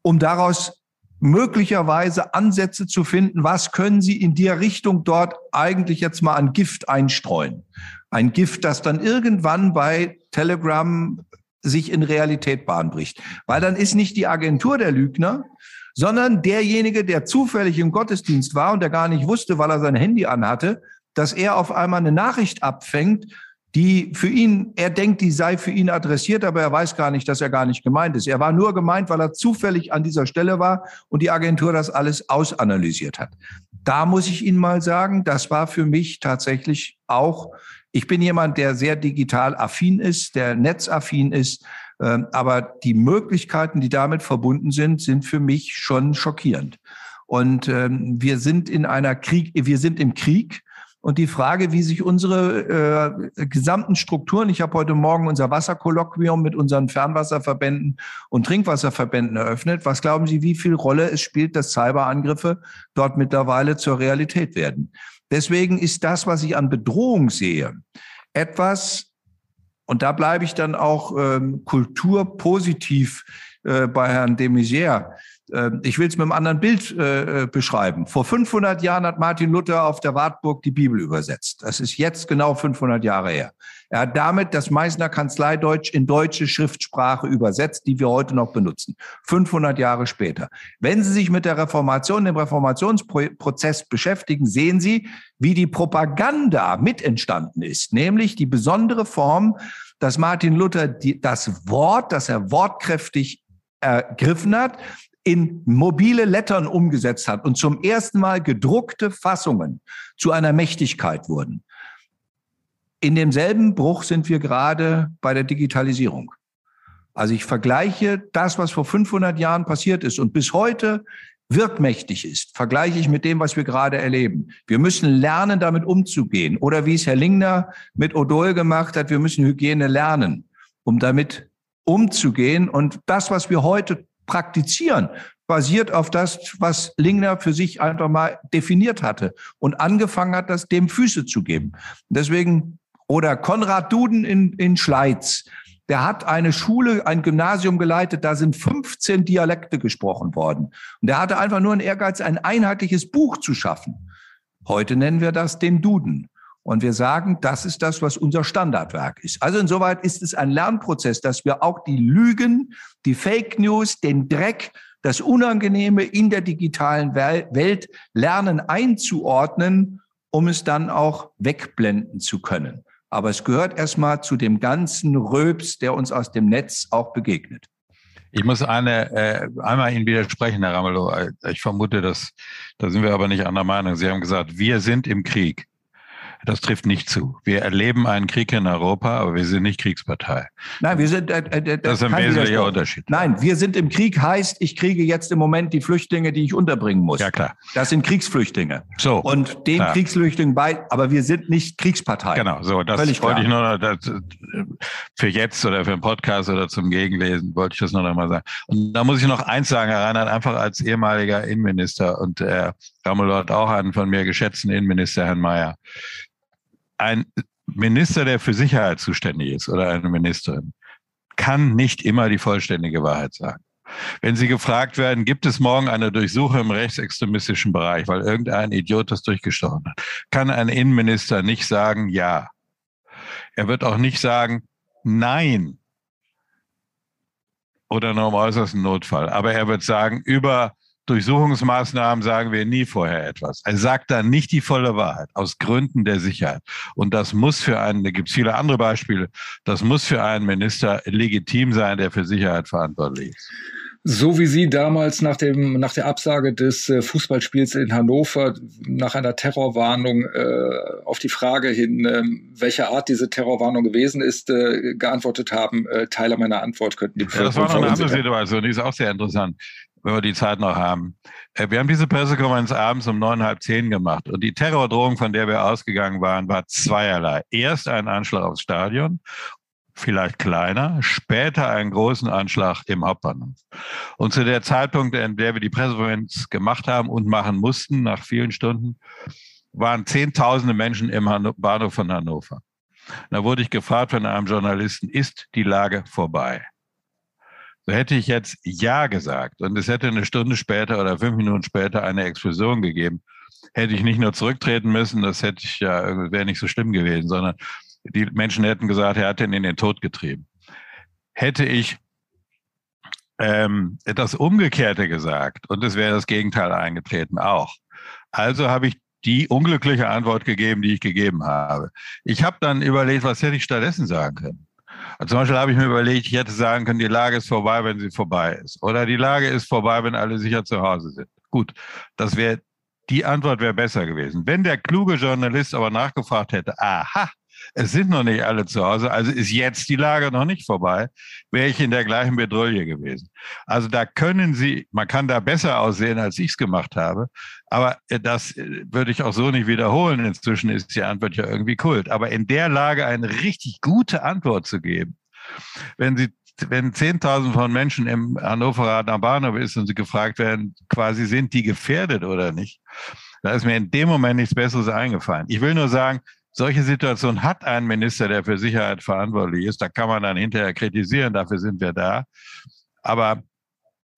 um daraus möglicherweise Ansätze zu finden, was können Sie in der Richtung dort eigentlich jetzt mal an Gift einstreuen. Ein Gift, das dann irgendwann bei Telegram sich in Realität Bahn bricht. Weil dann ist nicht die Agentur der Lügner, sondern derjenige, der zufällig im Gottesdienst war und der gar nicht wusste, weil er sein Handy anhatte, dass er auf einmal eine Nachricht abfängt, die für ihn, er denkt, die sei für ihn adressiert, aber er weiß gar nicht, dass er gar nicht gemeint ist. Er war nur gemeint, weil er zufällig an dieser Stelle war und die Agentur das alles ausanalysiert hat. Da muss ich Ihnen mal sagen, das war für mich tatsächlich auch ich bin jemand, der sehr digital affin ist, der netzaffin ist. Ähm, aber die Möglichkeiten, die damit verbunden sind, sind für mich schon schockierend. Und ähm, wir sind in einer Krieg, wir sind im Krieg. Und die Frage, wie sich unsere äh, gesamten Strukturen, ich habe heute Morgen unser Wasserkolloquium mit unseren Fernwasserverbänden und Trinkwasserverbänden eröffnet. Was glauben Sie, wie viel Rolle es spielt, dass Cyberangriffe dort mittlerweile zur Realität werden? Deswegen ist das, was ich an Bedrohung sehe, etwas, und da bleibe ich dann auch ähm, kulturpositiv äh, bei Herrn de Maizière. Äh, ich will es mit einem anderen Bild äh, äh beschreiben. Vor 500 Jahren hat Martin Luther auf der Wartburg die Bibel übersetzt. Das ist jetzt genau 500 Jahre her. Er hat damit das Meißner Kanzleideutsch in deutsche Schriftsprache übersetzt, die wir heute noch benutzen. 500 Jahre später. Wenn Sie sich mit der Reformation, dem Reformationsprozess beschäftigen, sehen Sie, wie die Propaganda mit entstanden ist, nämlich die besondere Form dass Martin Luther die, das Wort, das er wortkräftig ergriffen hat, in mobile Lettern umgesetzt hat und zum ersten Mal gedruckte Fassungen zu einer Mächtigkeit wurden. In demselben Bruch sind wir gerade bei der Digitalisierung. Also ich vergleiche das, was vor 500 Jahren passiert ist und bis heute wirkmächtig ist, vergleiche ich mit dem, was wir gerade erleben. Wir müssen lernen, damit umzugehen. Oder wie es Herr Lingner mit Odol gemacht hat, wir müssen Hygiene lernen, um damit umzugehen. Und das, was wir heute praktizieren, basiert auf das, was Lingner für sich einfach mal definiert hatte und angefangen hat, das dem Füße zu geben. Deswegen, oder Konrad Duden in, in Schleiz, der hat eine Schule, ein Gymnasium geleitet, da sind 15 Dialekte gesprochen worden. Und der hatte einfach nur einen Ehrgeiz, ein einheitliches Buch zu schaffen. Heute nennen wir das den Duden. Und wir sagen, das ist das, was unser Standardwerk ist. Also insoweit ist es ein Lernprozess, dass wir auch die Lügen, die Fake News, den Dreck, das Unangenehme in der digitalen Welt lernen einzuordnen, um es dann auch wegblenden zu können. Aber es gehört erstmal zu dem ganzen Röps, der uns aus dem Netz auch begegnet. Ich muss eine, äh, einmal Ihnen widersprechen, Herr Ramelow. Ich vermute, dass, da sind wir aber nicht anderer Meinung. Sie haben gesagt, wir sind im Krieg. Das trifft nicht zu. Wir erleben einen Krieg in Europa, aber wir sind nicht Kriegspartei. Nein, wir sind. Äh, äh, das ist ein wesentlicher Unterschied. Nein, wir sind im Krieg heißt, ich kriege jetzt im Moment die Flüchtlinge, die ich unterbringen muss. Ja klar. Das sind Kriegsflüchtlinge. So. Und den klar. Kriegsflüchtlingen bei, aber wir sind nicht Kriegspartei. Genau. So, das Völlig wollte klar. ich nur das, für jetzt oder für einen Podcast oder zum Gegenlesen wollte ich das nur noch mal sagen. Und da muss ich noch eins sagen, Herr Reinhardt, einfach als ehemaliger Innenminister und Herr Ramelow hat auch einen von mir geschätzten Innenminister, Herrn Mayer ein Minister, der für Sicherheit zuständig ist oder eine Ministerin, kann nicht immer die vollständige Wahrheit sagen. Wenn Sie gefragt werden, gibt es morgen eine Durchsuchung im rechtsextremistischen Bereich, weil irgendein Idiot das durchgestochen hat, kann ein Innenminister nicht sagen ja. Er wird auch nicht sagen nein oder nur im äußersten Notfall. Aber er wird sagen, über Durchsuchungsmaßnahmen sagen wir nie vorher etwas. Er sagt dann nicht die volle Wahrheit aus Gründen der Sicherheit. Und das muss für einen, da gibt es viele andere Beispiele, das muss für einen Minister legitim sein, der für Sicherheit verantwortlich ist. So wie Sie damals nach, dem, nach der Absage des äh, Fußballspiels in Hannover nach einer Terrorwarnung äh, auf die Frage hin, äh, welcher Art diese Terrorwarnung gewesen ist, äh, geantwortet haben, äh, Teile meiner Antwort könnten die ja, Das war noch eine andere Situation, die ist auch sehr interessant wenn wir die Zeit noch haben. Äh, wir haben diese Pressekonferenz abends um neun, halb zehn gemacht. Und die Terrordrohung, von der wir ausgegangen waren, war zweierlei. Erst ein Anschlag aufs Stadion, vielleicht kleiner, später einen großen Anschlag im Hauptbahnhof. Und zu der Zeitpunkt, in der wir die Pressekonferenz gemacht haben und machen mussten, nach vielen Stunden, waren Zehntausende Menschen im Bahnhof von Hannover. Da wurde ich gefragt von einem Journalisten, ist die Lage vorbei? Hätte ich jetzt Ja gesagt und es hätte eine Stunde später oder fünf Minuten später eine Explosion gegeben, hätte ich nicht nur zurücktreten müssen, das hätte ich ja, wäre nicht so schlimm gewesen, sondern die Menschen hätten gesagt, er hat den in den Tod getrieben. Hätte ich ähm, etwas Umgekehrte gesagt und es wäre das Gegenteil eingetreten auch. Also habe ich die unglückliche Antwort gegeben, die ich gegeben habe. Ich habe dann überlegt, was hätte ich stattdessen sagen können. Also zum Beispiel habe ich mir überlegt, ich hätte sagen können, die Lage ist vorbei, wenn sie vorbei ist. Oder die Lage ist vorbei, wenn alle sicher zu Hause sind. Gut, das wäre, die Antwort wäre besser gewesen. Wenn der kluge Journalist aber nachgefragt hätte, aha, es sind noch nicht alle zu Hause, also ist jetzt die Lage noch nicht vorbei, wäre ich in der gleichen Bedrohung gewesen. Also da können Sie, man kann da besser aussehen, als ich es gemacht habe, aber äh, das äh, würde ich auch so nicht wiederholen. Inzwischen ist die Antwort ja irgendwie Kult. Aber in der Lage eine richtig gute Antwort zu geben, wenn Sie wenn 10.000 von Menschen im Hannoveraner Bahnhof ist und sie gefragt werden, quasi sind die gefährdet oder nicht, da ist mir in dem Moment nichts Besseres eingefallen. Ich will nur sagen, solche Situation hat ein Minister, der für Sicherheit verantwortlich ist. Da kann man dann hinterher kritisieren, dafür sind wir da. Aber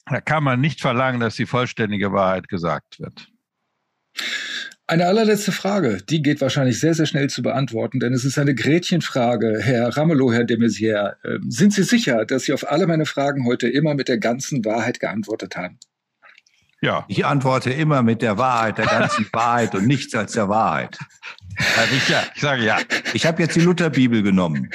da kann man nicht verlangen, dass die vollständige Wahrheit gesagt wird. Eine allerletzte Frage, die geht wahrscheinlich sehr, sehr schnell zu beantworten, denn es ist eine Gretchenfrage. Herr Ramelow, Herr de Maizière, ähm, sind Sie sicher, dass Sie auf alle meine Fragen heute immer mit der ganzen Wahrheit geantwortet haben? Ja. Ich antworte immer mit der Wahrheit, der ganzen Wahrheit und nichts als der Wahrheit. Also ich, ja, ich sage ja. Ich habe jetzt die Lutherbibel genommen.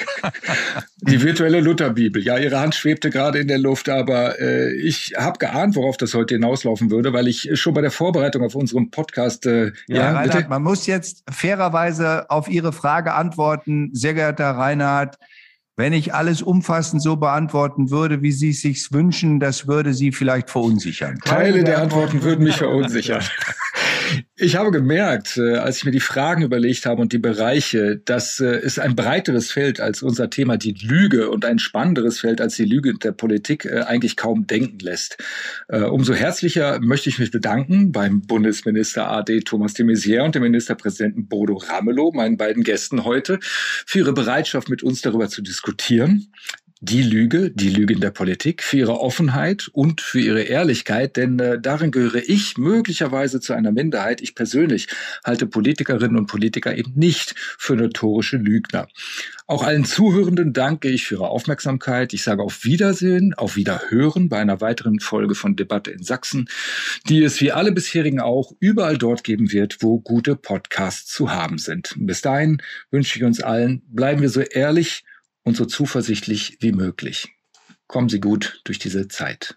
Die virtuelle Lutherbibel. Ja, Ihre Hand schwebte gerade in der Luft, aber äh, ich habe geahnt, worauf das heute hinauslaufen würde, weil ich schon bei der Vorbereitung auf unserem Podcast. Äh, ja, ja Reinhard, man muss jetzt fairerweise auf Ihre Frage antworten, sehr geehrter Reinhard. Wenn ich alles umfassend so beantworten würde, wie Sie es sich wünschen, das würde Sie vielleicht verunsichern. Teile der Antworten würden mich verunsichern. Ich habe gemerkt, äh, als ich mir die Fragen überlegt habe und die Bereiche, dass äh, es ein breiteres Feld als unser Thema die Lüge und ein spannenderes Feld als die Lüge der Politik äh, eigentlich kaum denken lässt. Umso herzlicher möchte ich mich bedanken beim Bundesminister AD Thomas de Maizière und dem Ministerpräsidenten Bodo Ramelow, meinen beiden Gästen heute, für ihre Bereitschaft, mit uns darüber zu diskutieren die Lüge, die Lüge in der Politik, für ihre Offenheit und für ihre Ehrlichkeit, denn äh, darin gehöre ich möglicherweise zu einer Minderheit. Ich persönlich halte Politikerinnen und Politiker eben nicht für notorische Lügner. Auch allen Zuhörenden danke ich für ihre Aufmerksamkeit. Ich sage auf Wiedersehen, auf Wiederhören bei einer weiteren Folge von Debatte in Sachsen, die es wie alle bisherigen auch überall dort geben wird, wo gute Podcasts zu haben sind. Bis dahin wünsche ich uns allen, bleiben wir so ehrlich und so zuversichtlich wie möglich. Kommen Sie gut durch diese Zeit.